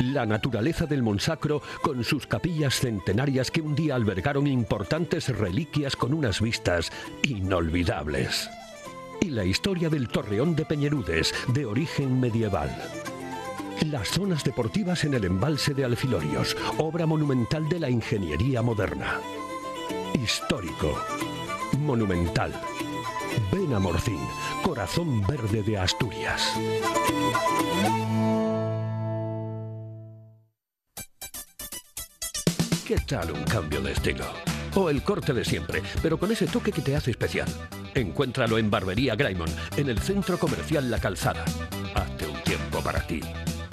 Speaker 2: La naturaleza del Monsacro con sus capillas centenarias que un día albergaron importantes reliquias con unas vistas inolvidables. Y la historia del Torreón de Peñerudes, de origen medieval. Las zonas deportivas en el embalse de Alfilorios, obra monumental de la ingeniería moderna. Histórico. Monumental. Ven a Morcín, corazón verde de Asturias. ¿Qué tal un cambio de estilo? O el corte de siempre, pero con ese toque que te hace especial. Encuéntralo en Barbería Graymon, en el centro comercial La Calzada. Hazte un tiempo para ti.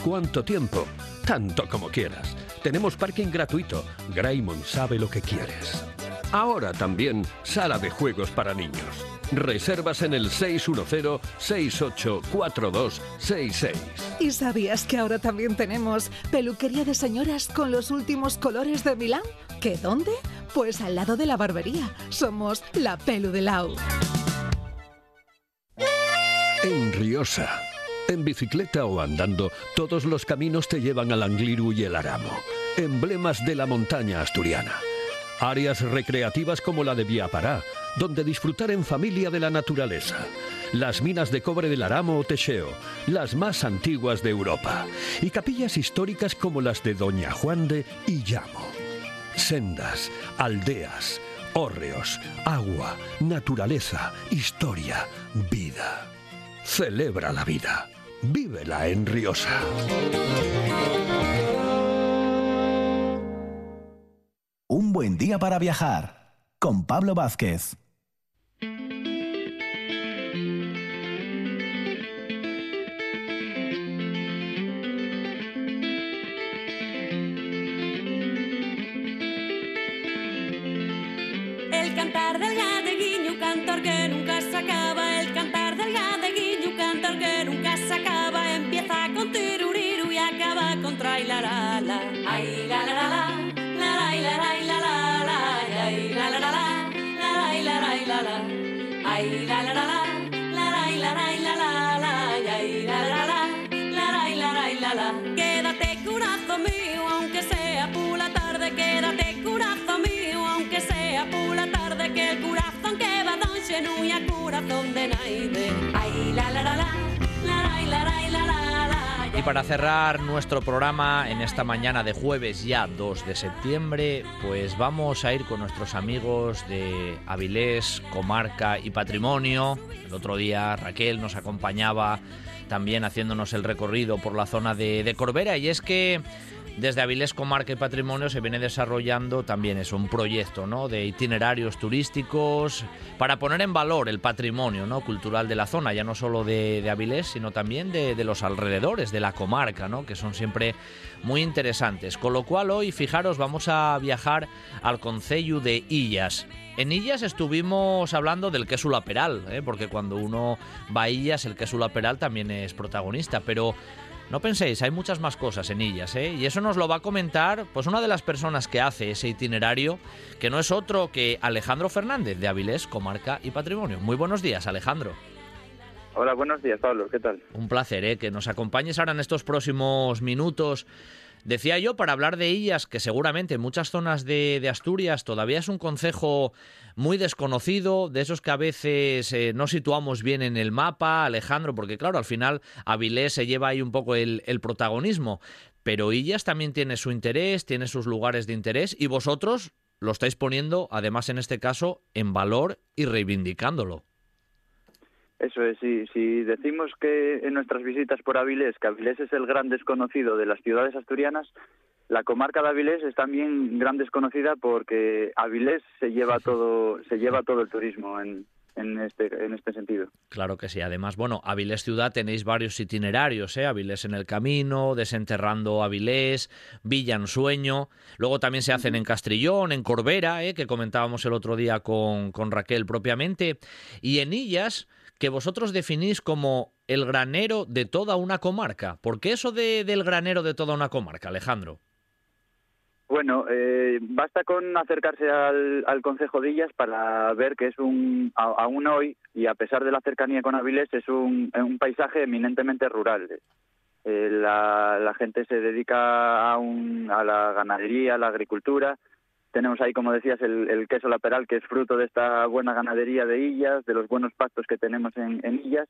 Speaker 2: ¿Cuánto tiempo? Tanto como quieras. Tenemos parking gratuito. Graymon sabe lo que quieres. Ahora también sala de juegos para niños. Reservas en el 610-684266.
Speaker 5: ¿Y sabías que ahora también tenemos peluquería de señoras con los últimos colores de Milán? ¿Qué dónde? Pues al lado de la barbería. Somos la Pelu de Lau.
Speaker 2: En Riosa en bicicleta o andando, todos los caminos te llevan al Angliru y el Aramo, emblemas de la montaña asturiana. Áreas recreativas como la de Viapará, donde disfrutar en familia de la naturaleza. Las minas de cobre del Aramo o Techeo, las más antiguas de Europa. Y capillas históricas como las de Doña Juan de y Llamo. Sendas, aldeas, hórreos, agua, naturaleza, historia, vida. Celebra la vida. Vívela en Riosa.
Speaker 3: Un buen día para viajar con Pablo Vázquez.
Speaker 7: El cantar del un cantor que Quédate corazón mío, aunque sea por la tarde, quédate corazón mío, aunque sea por la tarde, que el corazón que va don xenuya corazón de naide. Ay, la la la, la la la la la la la.
Speaker 1: Y para cerrar nuestro programa en esta mañana de jueves ya 2 de septiembre, pues vamos a ir con nuestros amigos de Avilés, Comarca y Patrimonio. El otro día Raquel nos acompañaba también haciéndonos el recorrido por la zona de, de Corbera y es que desde Avilés Comarca y Patrimonio se viene desarrollando también es un proyecto ¿no? de itinerarios turísticos para poner en valor el patrimonio ¿no? cultural de la zona, ya no solo de, Avilés, sino también de, de, los alrededores, de la comarca, ¿no? que son siempre muy interesantes. Con lo cual hoy, fijaros, vamos a viajar al Concello de Illas. En Illas estuvimos hablando del queso laperal, ¿eh? porque cuando uno va a Illas el queso laperal también es protagonista, pero no penséis, hay muchas más cosas en ellas, ¿eh? Y eso nos lo va a comentar pues una de las personas que hace ese itinerario, que no es otro que Alejandro Fernández de Avilés, Comarca y Patrimonio. Muy buenos días, Alejandro.
Speaker 8: Hola, buenos días, Pablo. ¿Qué tal?
Speaker 1: Un placer, ¿eh? Que nos acompañes ahora en estos próximos minutos. Decía yo, para hablar de ellas, que seguramente en muchas zonas de, de Asturias todavía es un concejo muy desconocido, de esos que a veces eh, no situamos bien en el mapa, Alejandro, porque claro, al final Avilés se lleva ahí un poco el, el protagonismo, pero Illas también tiene su interés, tiene sus lugares de interés y vosotros lo estáis poniendo, además en este caso, en valor y reivindicándolo.
Speaker 8: Eso es, si, si decimos que en nuestras visitas por Avilés, que Avilés es el gran desconocido de las ciudades asturianas, la comarca de Avilés es también gran desconocida porque Avilés se lleva todo, se lleva todo el turismo en, en este, en este sentido.
Speaker 1: Claro que sí. Además, bueno, Avilés Ciudad tenéis varios itinerarios, ¿eh? Avilés en el camino, Desenterrando Avilés, Villa en Sueño. Luego también se hacen en Castrillón, en Corbera, ¿eh? que comentábamos el otro día con, con Raquel propiamente. Y en Illas que vosotros definís como el granero de toda una comarca. ¿Por qué eso de, del granero de toda una comarca, Alejandro?
Speaker 8: Bueno, eh, basta con acercarse al, al Concejo de para ver que es un, aún hoy, y a pesar de la cercanía con Avilés, es un, un paisaje eminentemente rural. Eh, la, la, gente se dedica a, un, a la ganadería, a la agricultura, tenemos ahí, como decías, el, el, queso laperal, que es fruto de esta buena ganadería de Illas, de los buenos pastos que tenemos en, en Illas.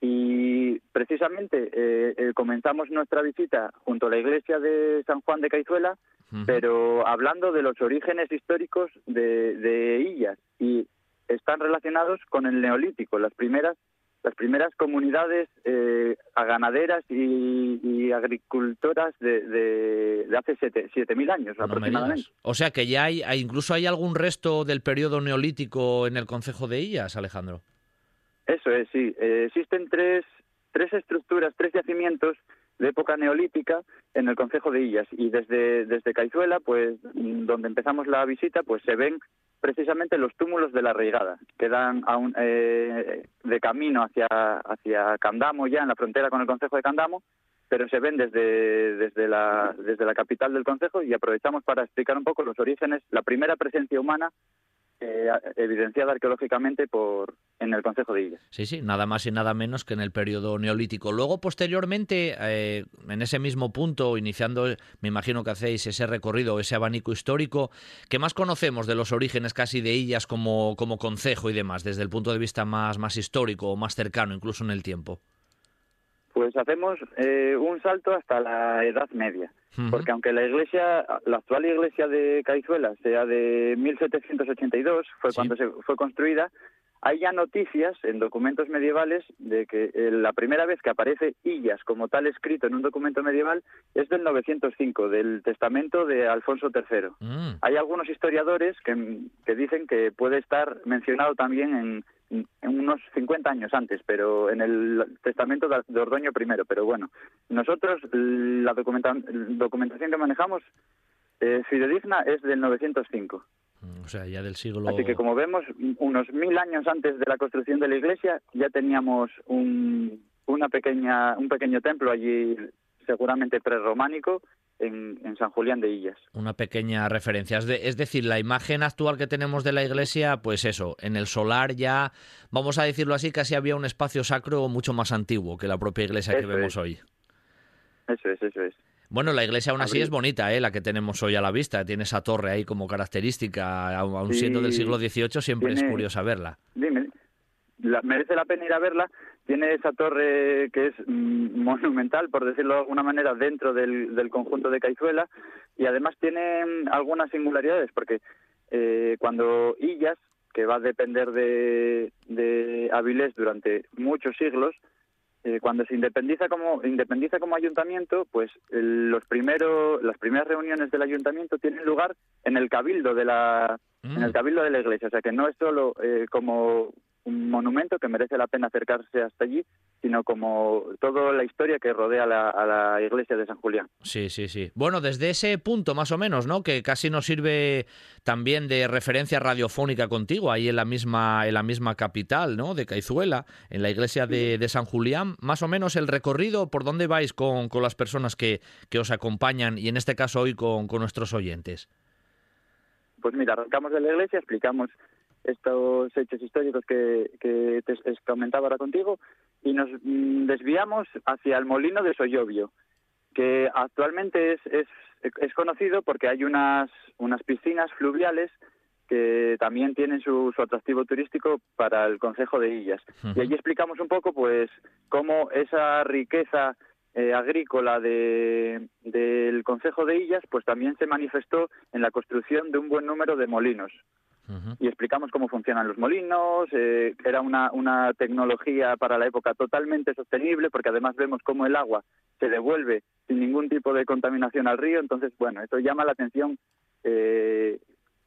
Speaker 8: Y precisamente eh, eh, comenzamos nuestra visita junto a la iglesia de San Juan de Caizuela, uh -huh. pero hablando de los orígenes históricos de, de Illas. Y están relacionados con el Neolítico, las primeras las primeras comunidades eh, ganaderas y, y agricultoras de, de, de hace 7.000 años no aproximadamente.
Speaker 1: O sea que ya hay, hay, incluso hay algún resto del periodo neolítico en el concejo de Illas, Alejandro.
Speaker 8: Eso es, sí. Eh, existen tres, tres estructuras, tres yacimientos de época neolítica en el concejo de Illas y desde, desde Caizuela, pues donde empezamos la visita, pues se ven precisamente los túmulos de la Reigada, que dan a un, eh, de camino hacia, hacia Candamo, ya en la frontera con el concejo de Candamo, pero se ven desde, desde, la, desde la capital del concejo y aprovechamos para explicar un poco los orígenes, la primera presencia humana eh, evidenciada arqueológicamente por en el Concejo de Illas.
Speaker 1: Sí, sí, nada más y nada menos que en el periodo neolítico. Luego, posteriormente, eh, en ese mismo punto, iniciando, me imagino que hacéis ese recorrido, ese abanico histórico, ¿qué más conocemos de los orígenes casi de Illas como, como concejo y demás, desde el punto de vista más, más histórico o más cercano, incluso en el tiempo?
Speaker 8: Pues hacemos eh, un salto hasta la Edad Media, porque aunque la iglesia, la actual iglesia de Caizuela sea de 1782, fue
Speaker 1: Sí.
Speaker 8: cuando se fue construida, hay ya noticias en documentos medievales de que eh, la primera vez que aparece Illas como tal escrito en un documento medieval es del 905, del testamento de Alfonso III.
Speaker 1: Mm.
Speaker 8: Hay algunos historiadores que, que dicen que puede estar mencionado también en unos 50 años antes, pero en el testamento de Ordoño I. Pero bueno, nosotros la documenta- documentación que manejamos eh, fidedigna es del 905.
Speaker 1: Mm, O sea, ya del siglo...
Speaker 8: Así que como vemos, unos mil años antes de la construcción de la iglesia ya teníamos un, una pequeña, un pequeño templo allí, seguramente prerrománico, en, en San Julián de Illas.
Speaker 1: Una pequeña referencia. Es, de- es decir, la imagen actual que tenemos de la iglesia, pues eso, en el solar ya, vamos a decirlo así, casi había un espacio sacro mucho más antiguo que la propia iglesia que vemos
Speaker 8: es.
Speaker 1: hoy.
Speaker 8: Eso es, eso es.
Speaker 1: Bueno, la iglesia aún así es bonita, ¿eh? la que tenemos hoy a la vista. Tiene esa torre ahí como característica,
Speaker 8: Sí,
Speaker 1: siendo del siglo XVIII, siempre es curiosa verla.
Speaker 8: Dime, la- merece la pena ir a verla. Tiene esa torre que es mm, monumental, por decirlo de alguna manera, dentro del, del conjunto de Caizuela y además tiene mm, algunas singularidades porque eh, cuando Illas, que va a depender de, de Avilés durante muchos siglos, eh, cuando se independiza como independiza como ayuntamiento, pues el- los primeros las primeras reuniones del ayuntamiento tienen lugar en el cabildo de la en el
Speaker 1: Mm.
Speaker 8: cabildo de la iglesia, o sea que no es solo eh, como un monumento que merece la pena acercarse hasta allí, sino como toda la historia que rodea la- a la iglesia de San Julián.
Speaker 1: Sí, sí, sí. Bueno, desde ese punto más o menos, ¿no? Que casi nos sirve también de referencia radiofónica contigo, ahí en la misma, en la misma capital, ¿no? De Caizuela, en la iglesia de, de San Julián. Más o menos el recorrido, ¿por dónde vais con, con las personas que, que os acompañan y en este caso hoy con, con nuestros oyentes?
Speaker 8: Pues mira, arrancamos de la iglesia, explicamos estos hechos históricos que, que te comentaba ahora contigo y nos mm, desviamos hacia el molino de Soyobio, que actualmente es, es, es conocido porque hay unas, unas piscinas fluviales que también tienen su, su atractivo turístico para el Concejo de Illas. Y allí explicamos un poco, pues, cómo esa riqueza eh, agrícola de, del Concejo de Illas, pues también se manifestó en la construcción de un buen número de molinos. Y explicamos cómo funcionan los molinos, eh, era una, una tecnología para la época totalmente sostenible, porque además vemos cómo el agua se devuelve sin ningún tipo de contaminación al río. Entonces, bueno, esto llama la atención. eh,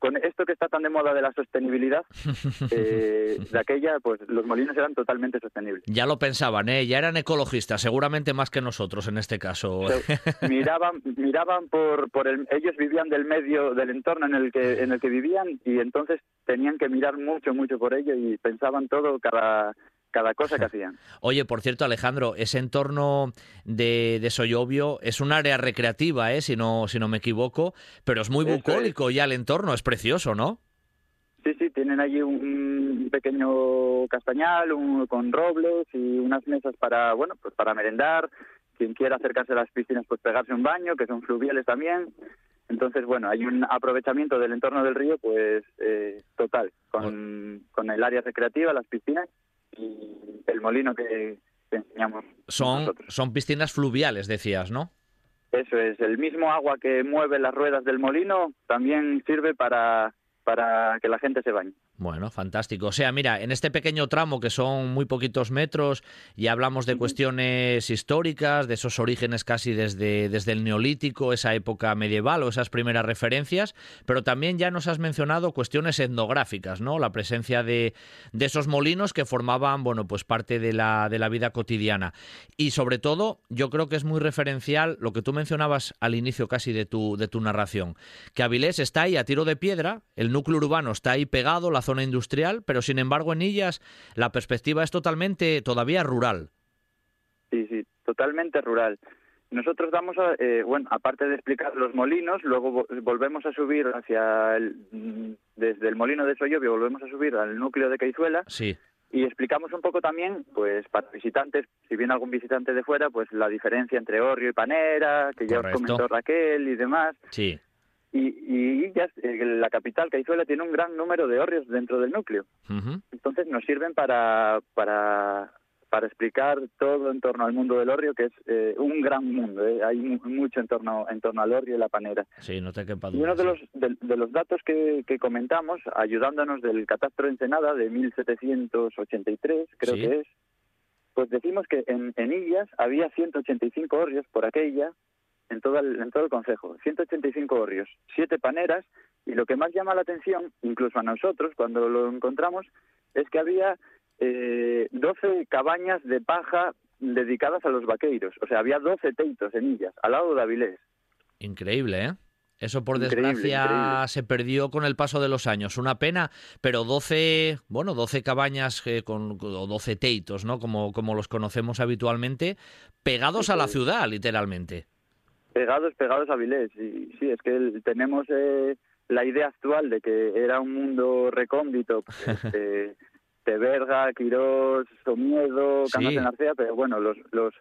Speaker 8: con esto que está tan de moda de la sostenibilidad, eh, de aquella, pues los molinos eran totalmente sostenibles.
Speaker 1: Ya lo pensaban, ¿eh? Ya eran ecologistas, seguramente más que nosotros en este caso.
Speaker 8: Se- miraban miraban por por el ellos vivían del medio del entorno en el que en el que vivían y entonces tenían que mirar mucho mucho por ello y pensaban todo cada cada cosa que hacían
Speaker 1: Oye, por cierto, Alejandro, ese entorno de, de Soyobio es un área recreativa, ¿eh? si, no, si no me equivoco, pero es muy
Speaker 8: Eso
Speaker 1: bucólico ya el entorno, es precioso, ¿no?
Speaker 8: sí sí tienen allí un, un pequeño castañal un- con robles y unas mesas para bueno pues para merendar quien quiera acercarse a las piscinas pues pegarse un baño que son fluviales también entonces bueno hay un aprovechamiento del entorno del río pues eh, total con, con el área recreativa las piscinas y el molino que, que enseñamos
Speaker 1: Son,
Speaker 8: nosotros.
Speaker 1: son piscinas fluviales, decías, ¿no?
Speaker 8: Eso es, el mismo agua que mueve las ruedas del molino también sirve para, para que la gente se bañe.
Speaker 1: Bueno, fantástico. O sea, mira, en este pequeño tramo que son muy poquitos metros y hablamos de cuestiones históricas, de esos orígenes casi desde, desde el neolítico, esa época medieval o esas primeras referencias, pero también ya nos has mencionado cuestiones etnográficas, ¿no? La presencia de, de esos molinos que formaban, bueno, pues parte de la, de la vida cotidiana. Y sobre todo, yo creo que es muy referencial lo que tú mencionabas al inicio casi de tu, de tu narración, que Avilés está ahí a tiro de piedra, el núcleo urbano está ahí pegado, la zona industrial, pero sin embargo en ellas la perspectiva es totalmente todavía rural.
Speaker 8: Sí, sí, totalmente rural. Nosotros damos, a- eh, bueno, aparte de explicar los molinos, luego vo- volvemos a subir hacia el, mm, desde el molino de Soyobio, volvemos a subir al núcleo de Caizuela
Speaker 1: Sí.
Speaker 8: y explicamos un poco también, pues para visitantes, si viene algún visitante de fuera, pues la diferencia entre Orrio y Panera, que ya os
Speaker 1: Correcto.
Speaker 8: comentó Raquel y demás.
Speaker 1: Sí.
Speaker 8: Y, y Illas, eh, la capital, Caizuela, tiene un gran número de hórreos dentro del núcleo. Entonces nos sirven para, para para explicar todo en torno al mundo del orrio, que es eh, un gran mundo. ¿eh? Hay mu- mucho en torno, en torno al orrio y la panera.
Speaker 1: Sí, no te quepa
Speaker 8: Y
Speaker 1: duda.
Speaker 8: uno de los, de, de los datos que, que comentamos, ayudándonos del catastro de Ensenada de 1783, creo
Speaker 1: Sí.
Speaker 8: que es, pues decimos que en, en Illas había 185 horrios por aquella, en todo el, en todo el concejo, 185 horrios, siete paneras, y lo que más llama la atención, incluso a nosotros, cuando lo encontramos, es que había eh, 12 cabañas de paja dedicadas a los vaqueiros. O sea, había 12 teitos en Illas, al lado de Avilés.
Speaker 1: Increíble, ¿eh? Eso por
Speaker 8: Increíble,
Speaker 1: desgracia
Speaker 8: increíble.
Speaker 1: se perdió con el paso de los años. Una pena, pero 12, bueno, 12 cabañas eh, con, o 12 teitos, ¿no? Como, como los conocemos habitualmente, pegados a la ciudad, literalmente.
Speaker 8: Pegados, pegados a Avilés. Y sí, es que tenemos eh, la idea actual de que era un mundo recóndito, pues, eh, Teberga, Quirós, Somiedo,
Speaker 1: Sí.
Speaker 8: Cangas de Narcea, pero bueno, los, los,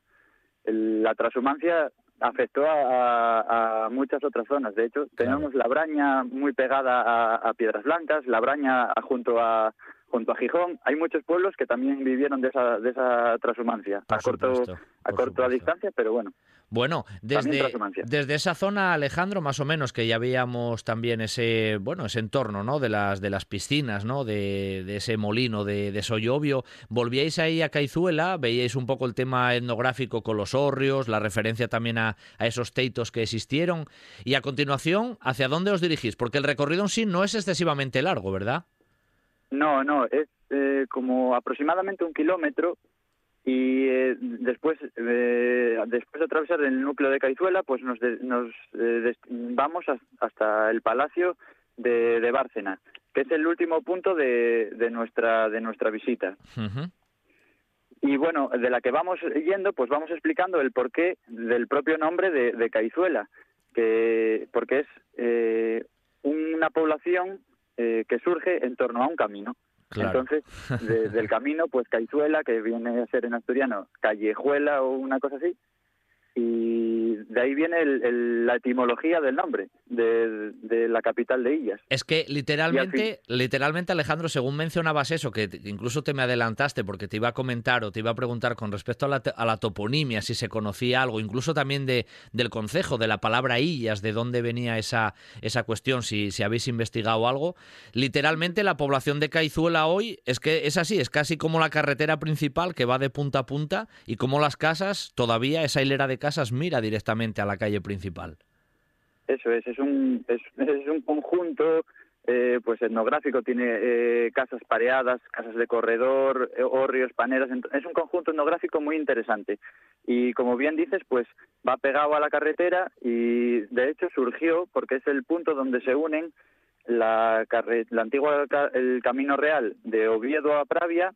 Speaker 8: el- la transhumancia afectó a, muchas otras zonas. De hecho, tenemos la Braña muy pegada a, a Piedras Blancas, la Braña junto a junto a Gijón. Hay muchos pueblos que también vivieron de esa, de esa transhumancia,
Speaker 1: Por
Speaker 8: a corto,
Speaker 1: supuesto,
Speaker 8: a corto a distancia, pero bueno.
Speaker 1: Bueno, desde, desde esa zona, Alejandro, más o menos, que ya veíamos también ese, bueno, ese entorno, ¿no? De las, de las piscinas, ¿no? De, de ese molino de, de Sollobio. Volvíais ahí a Caizuela, veíais un poco el tema etnográfico con los hórreos, la referencia también a, a esos teitos que existieron. Y a continuación, ¿hacia dónde os dirigís? Porque el recorrido en sí no es excesivamente largo, ¿verdad?
Speaker 8: No, no, es eh, como aproximadamente un kilómetro y eh, después eh, después de atravesar el núcleo de Caizuela, pues nos, de- nos eh, vamos has- hasta el Palacio de, de Bárcena, que es el último punto de, de nuestra de nuestra visita. Y bueno, de la que vamos yendo, pues vamos explicando el porqué del propio nombre de, de Caizuela, que porque es eh, una población eh, que surge en torno a un camino.
Speaker 1: Claro.
Speaker 8: Entonces, de- del camino, pues Caizuela, que viene a ser en asturiano callejuela o una cosa así, si y de ahí viene el- el- la etimología del nombre de, de la capital de Illas.
Speaker 1: Es que literalmente, literalmente Alejandro, según mencionabas eso, que incluso te me adelantaste porque te iba a comentar o te iba a preguntar con respecto a la, a la toponimia, si se conocía algo, incluso también de, del concejo, de la palabra Illas, de dónde venía esa, esa cuestión, si, si habéis investigado algo. Literalmente la población de Caizuela hoy es que es así, es casi como la carretera principal que va de punta a punta y como las casas, todavía esa hilera de casas mira directamente a la calle principal.
Speaker 8: Eso es, es un, es, es un conjunto eh, pues etnográfico, tiene eh, casas pareadas, casas de corredor, eh, hórreos, paneras, es un conjunto etnográfico muy interesante. Y como bien dices, pues va pegado a la carretera y de hecho surgió porque es el punto donde se unen la, carre- la antigua el camino real de Oviedo a Pravia,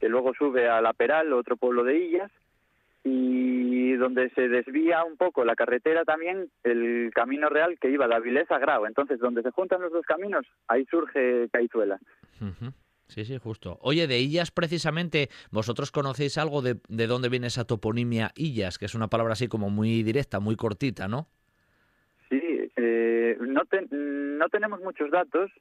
Speaker 8: que luego sube a La Peral, otro pueblo de Illas, y donde se desvía un poco la carretera también el camino real que iba de Avilés a Grau. Entonces, donde se juntan los dos caminos, ahí surge Caizuela.
Speaker 1: Sí, sí, justo. Oye, de Illas precisamente, ¿vosotros conocéis algo de, de dónde viene esa toponimia Illas, que es una palabra así como muy directa, muy cortita, ¿no?
Speaker 8: Sí, eh, no, te- no tenemos muchos datos.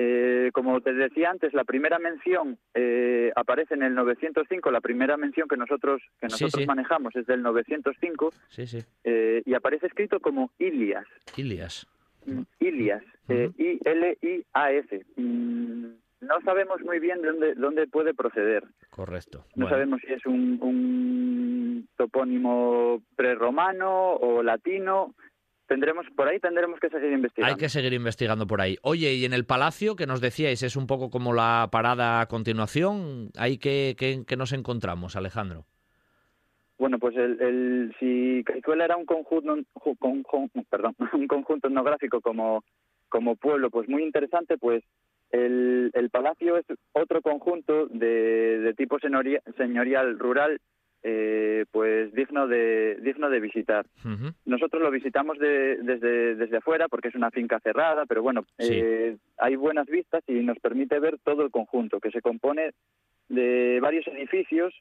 Speaker 8: Eh, como te decía antes, la primera mención eh, aparece en el 905. La primera mención que nosotros que nosotros
Speaker 1: sí.
Speaker 8: manejamos es del 905
Speaker 1: Sí, sí.
Speaker 8: eh, y aparece escrito como Ilias.
Speaker 1: Ilias.
Speaker 8: Mm, Ilias, eh, I-L-I-A-S. Mm, No sabemos muy bien de dónde, dónde puede proceder.
Speaker 1: Correcto.
Speaker 8: No
Speaker 1: Bueno,
Speaker 8: sabemos si es un, un topónimo prerromano o latino. Tendremos por ahí tendremos que seguir investigando.
Speaker 1: hay que seguir investigando por ahí. Oye, y en el palacio que nos decíais, es un poco como la parada a continuación. ¿Ahí que, nos encontramos, Alejandro?
Speaker 8: Bueno, pues el, el- si Caizuela era un conjunto, ju- con- con- perdón, un conjunto etnográfico como, como pueblo, pues muy interesante, pues el, el palacio es otro conjunto de, de tipo señoria- señorial rural, eh, pues digno de digno de visitar. Nosotros lo visitamos de- desde, desde afuera porque es una finca cerrada, pero bueno,
Speaker 1: Sí.
Speaker 8: eh, hay buenas vistas y nos permite ver todo el conjunto, que se compone de varios edificios.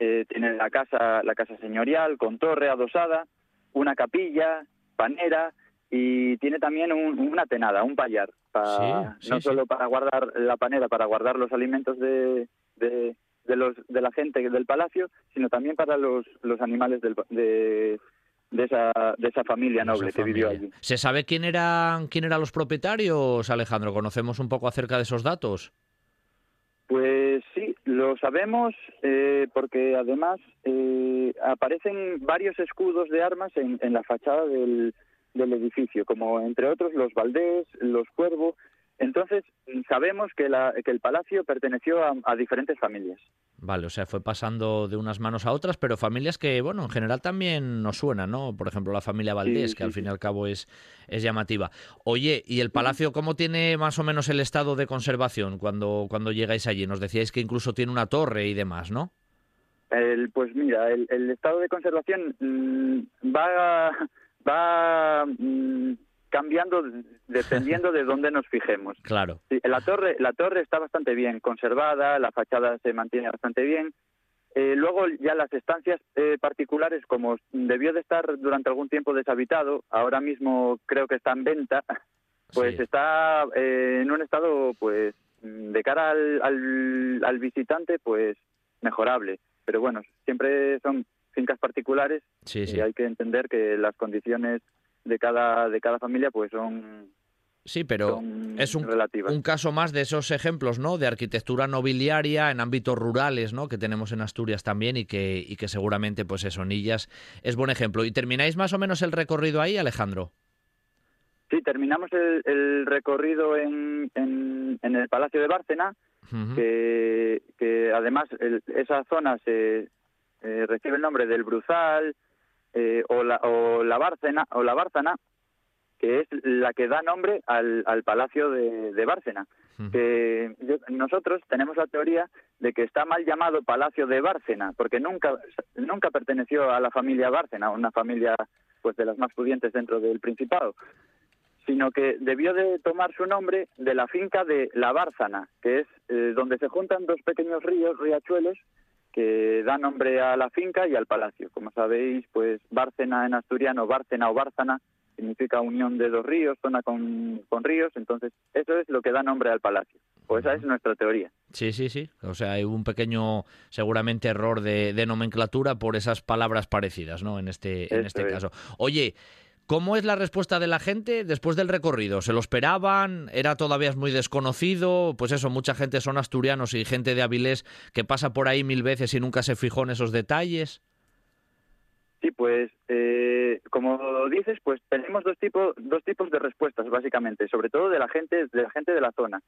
Speaker 8: Eh, tiene la casa, la casa señorial con torre adosada, una capilla, panera y tiene también un- una tenada, un payar, pa-
Speaker 1: Sí, sí,
Speaker 8: no solo para guardar la panera, para guardar los alimentos de, de, de los de la gente del palacio, sino también para los, los animales del, de, de esa, de esa familia noble que vivió allí.
Speaker 1: ¿Se sabe quién eran, quién eran los propietarios, Alejandro? ¿Conocemos un poco acerca de esos datos?
Speaker 8: Pues sí, lo sabemos eh, porque además eh, aparecen varios escudos de armas en, en la fachada del, del edificio, como entre otros los Valdés, los Cuervo, entonces, sabemos que, la, que el palacio perteneció a, diferentes familias.
Speaker 1: Vale, o sea, fue pasando de unas manos a otras, pero familias que, bueno, en general también nos suenan, ¿no? Por ejemplo, la familia Valdés, que al fin y al cabo es, es llamativa. Oye, ¿y el palacio cómo tiene más o menos el estado de conservación cuando, cuando llegáis allí? Nos decíais que incluso tiene una torre y demás, ¿no?
Speaker 8: El, pues mira, el, el estado de conservación mm, va, va mm, cambiando dependiendo de dónde nos fijemos.
Speaker 1: Claro.
Speaker 8: la torre, la torre está bastante bien conservada, la fachada se mantiene bastante bien. Eh, luego ya las estancias eh, particulares, como debió de estar durante algún tiempo deshabitado, ahora mismo creo que está en venta, pues está eh, en un estado, pues, de cara al, al visitante, pues, mejorable. Pero bueno, siempre son fincas particulares y hay que entender que las condiciones de cada, de cada familia pues son
Speaker 1: Sí, pero es un, un, caso más de esos ejemplos, ¿no? De arquitectura nobiliaria en ámbitos rurales, ¿no? Que tenemos en Asturias también y que, y que seguramente, pues eso, Nillas es buen ejemplo. ¿Y termináis más o menos el recorrido ahí, Alejandro?
Speaker 8: Sí, terminamos el, recorrido en, en, el Palacio de Bárcena, que, que, además esa zona se eh, recibe el nombre del Bruzal, eh, o, la, o la Bárcena, o la Bárcena, que es la que da nombre al, al Palacio de, de Bárcena. que nosotros tenemos la teoría de que está mal llamado Palacio de Bárcena, porque nunca, nunca perteneció a la familia Bárcena, una familia pues de las más pudientes dentro del Principado, sino que debió de tomar su nombre de la finca de La Bárzana, que es eh, donde se juntan dos pequeños ríos, riachuelos, que da nombre a la finca y al palacio. Como sabéis, pues Bárcena en asturiano, Bárcena o Bárzana, significa unión de dos ríos, zona con, con, ríos, entonces eso es lo que da nombre al palacio. Pues esa es nuestra teoría.
Speaker 1: Sí, sí, sí. O sea, hay un pequeño, seguramente, error de, de nomenclatura por esas palabras parecidas, ¿no? En este, en este caso. Oye, ¿Cómo es la respuesta de la gente después del recorrido? ¿Se lo esperaban? ¿Era todavía muy desconocido? Pues eso, mucha gente son asturianos y gente de Avilés que pasa por ahí mil veces y nunca se fijó en esos detalles.
Speaker 8: Sí, pues eh, como dices, pues tenemos dos tipos, dos tipos de respuestas básicamente, sobre todo de la gente, de la gente de la zona.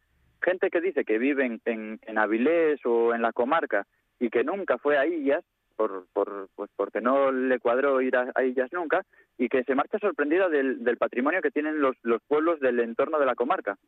Speaker 8: Gente que dice que vive en, en, Avilés o en la comarca y que nunca fue a Illas, por, por, pues porque no le cuadró ir a, a Illas nunca, y que se marcha sorprendida del, del patrimonio que tienen los, los pueblos del entorno de la comarca.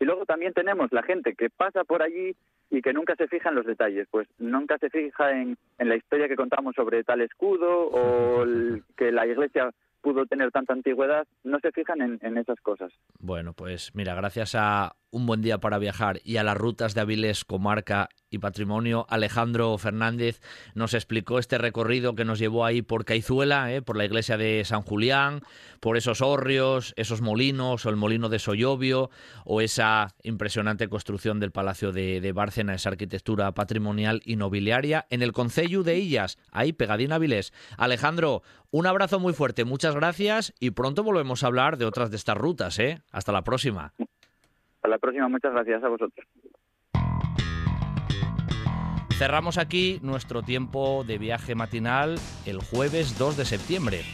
Speaker 8: Y luego también tenemos la gente que pasa por allí y que nunca se fija en los detalles, pues nunca se fija en, en la historia que contamos sobre tal escudo o que la iglesia pudo tener tanta antigüedad, no se fijan en, en, esas cosas.
Speaker 1: Bueno, pues mira, gracias a Un Buen Día para Viajar y a las rutas de Avilés, Comarca y Patrimonio, Alejandro Fernández nos explicó este recorrido que nos llevó ahí por Caizuela, ¿eh? por la iglesia de San Julián, por esos horrios, esos molinos, o el molino de Soyobio, o esa impresionante construcción del Palacio de, Bárcena, esa arquitectura patrimonial y nobiliaria, en el Concello de Illas, ahí pegadín Avilés. Alejandro, un abrazo muy fuerte, muchas gracias y pronto volvemos a hablar de otras de estas rutas. ¿eh? Hasta la próxima.
Speaker 8: Hasta la próxima, muchas gracias a vosotros.
Speaker 1: Cerramos aquí nuestro tiempo de viaje matinal el jueves 2 de septiembre.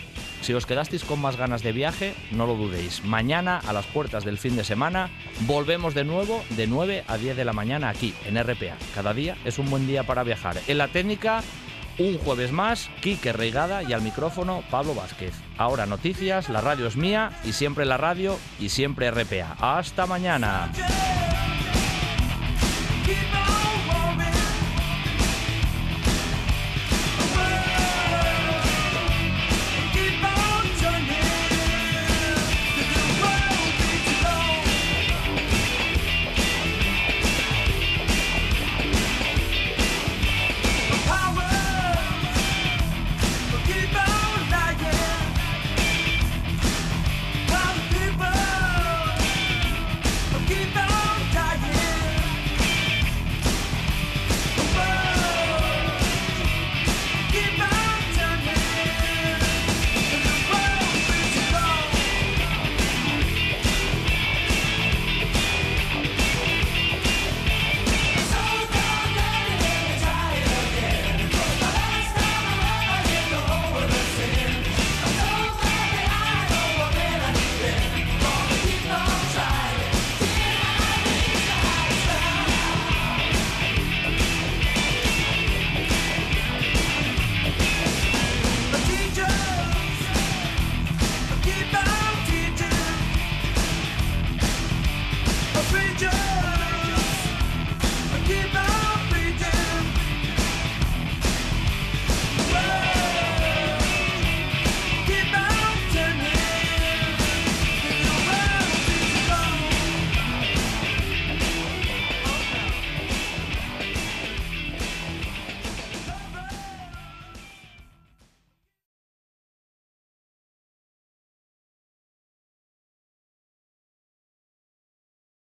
Speaker 1: Si os quedasteis con más ganas de viaje, no lo dudéis. Mañana, a las puertas del fin de semana, volvemos de nuevo de 9 a 10 de la mañana aquí, en RPA. Cada día es un buen día para viajar. En la técnica, un jueves más, Quique Reigada y al micrófono Pablo Vázquez. Ahora noticias, la radio es mía y siempre la radio y siempre RPA. Hasta mañana.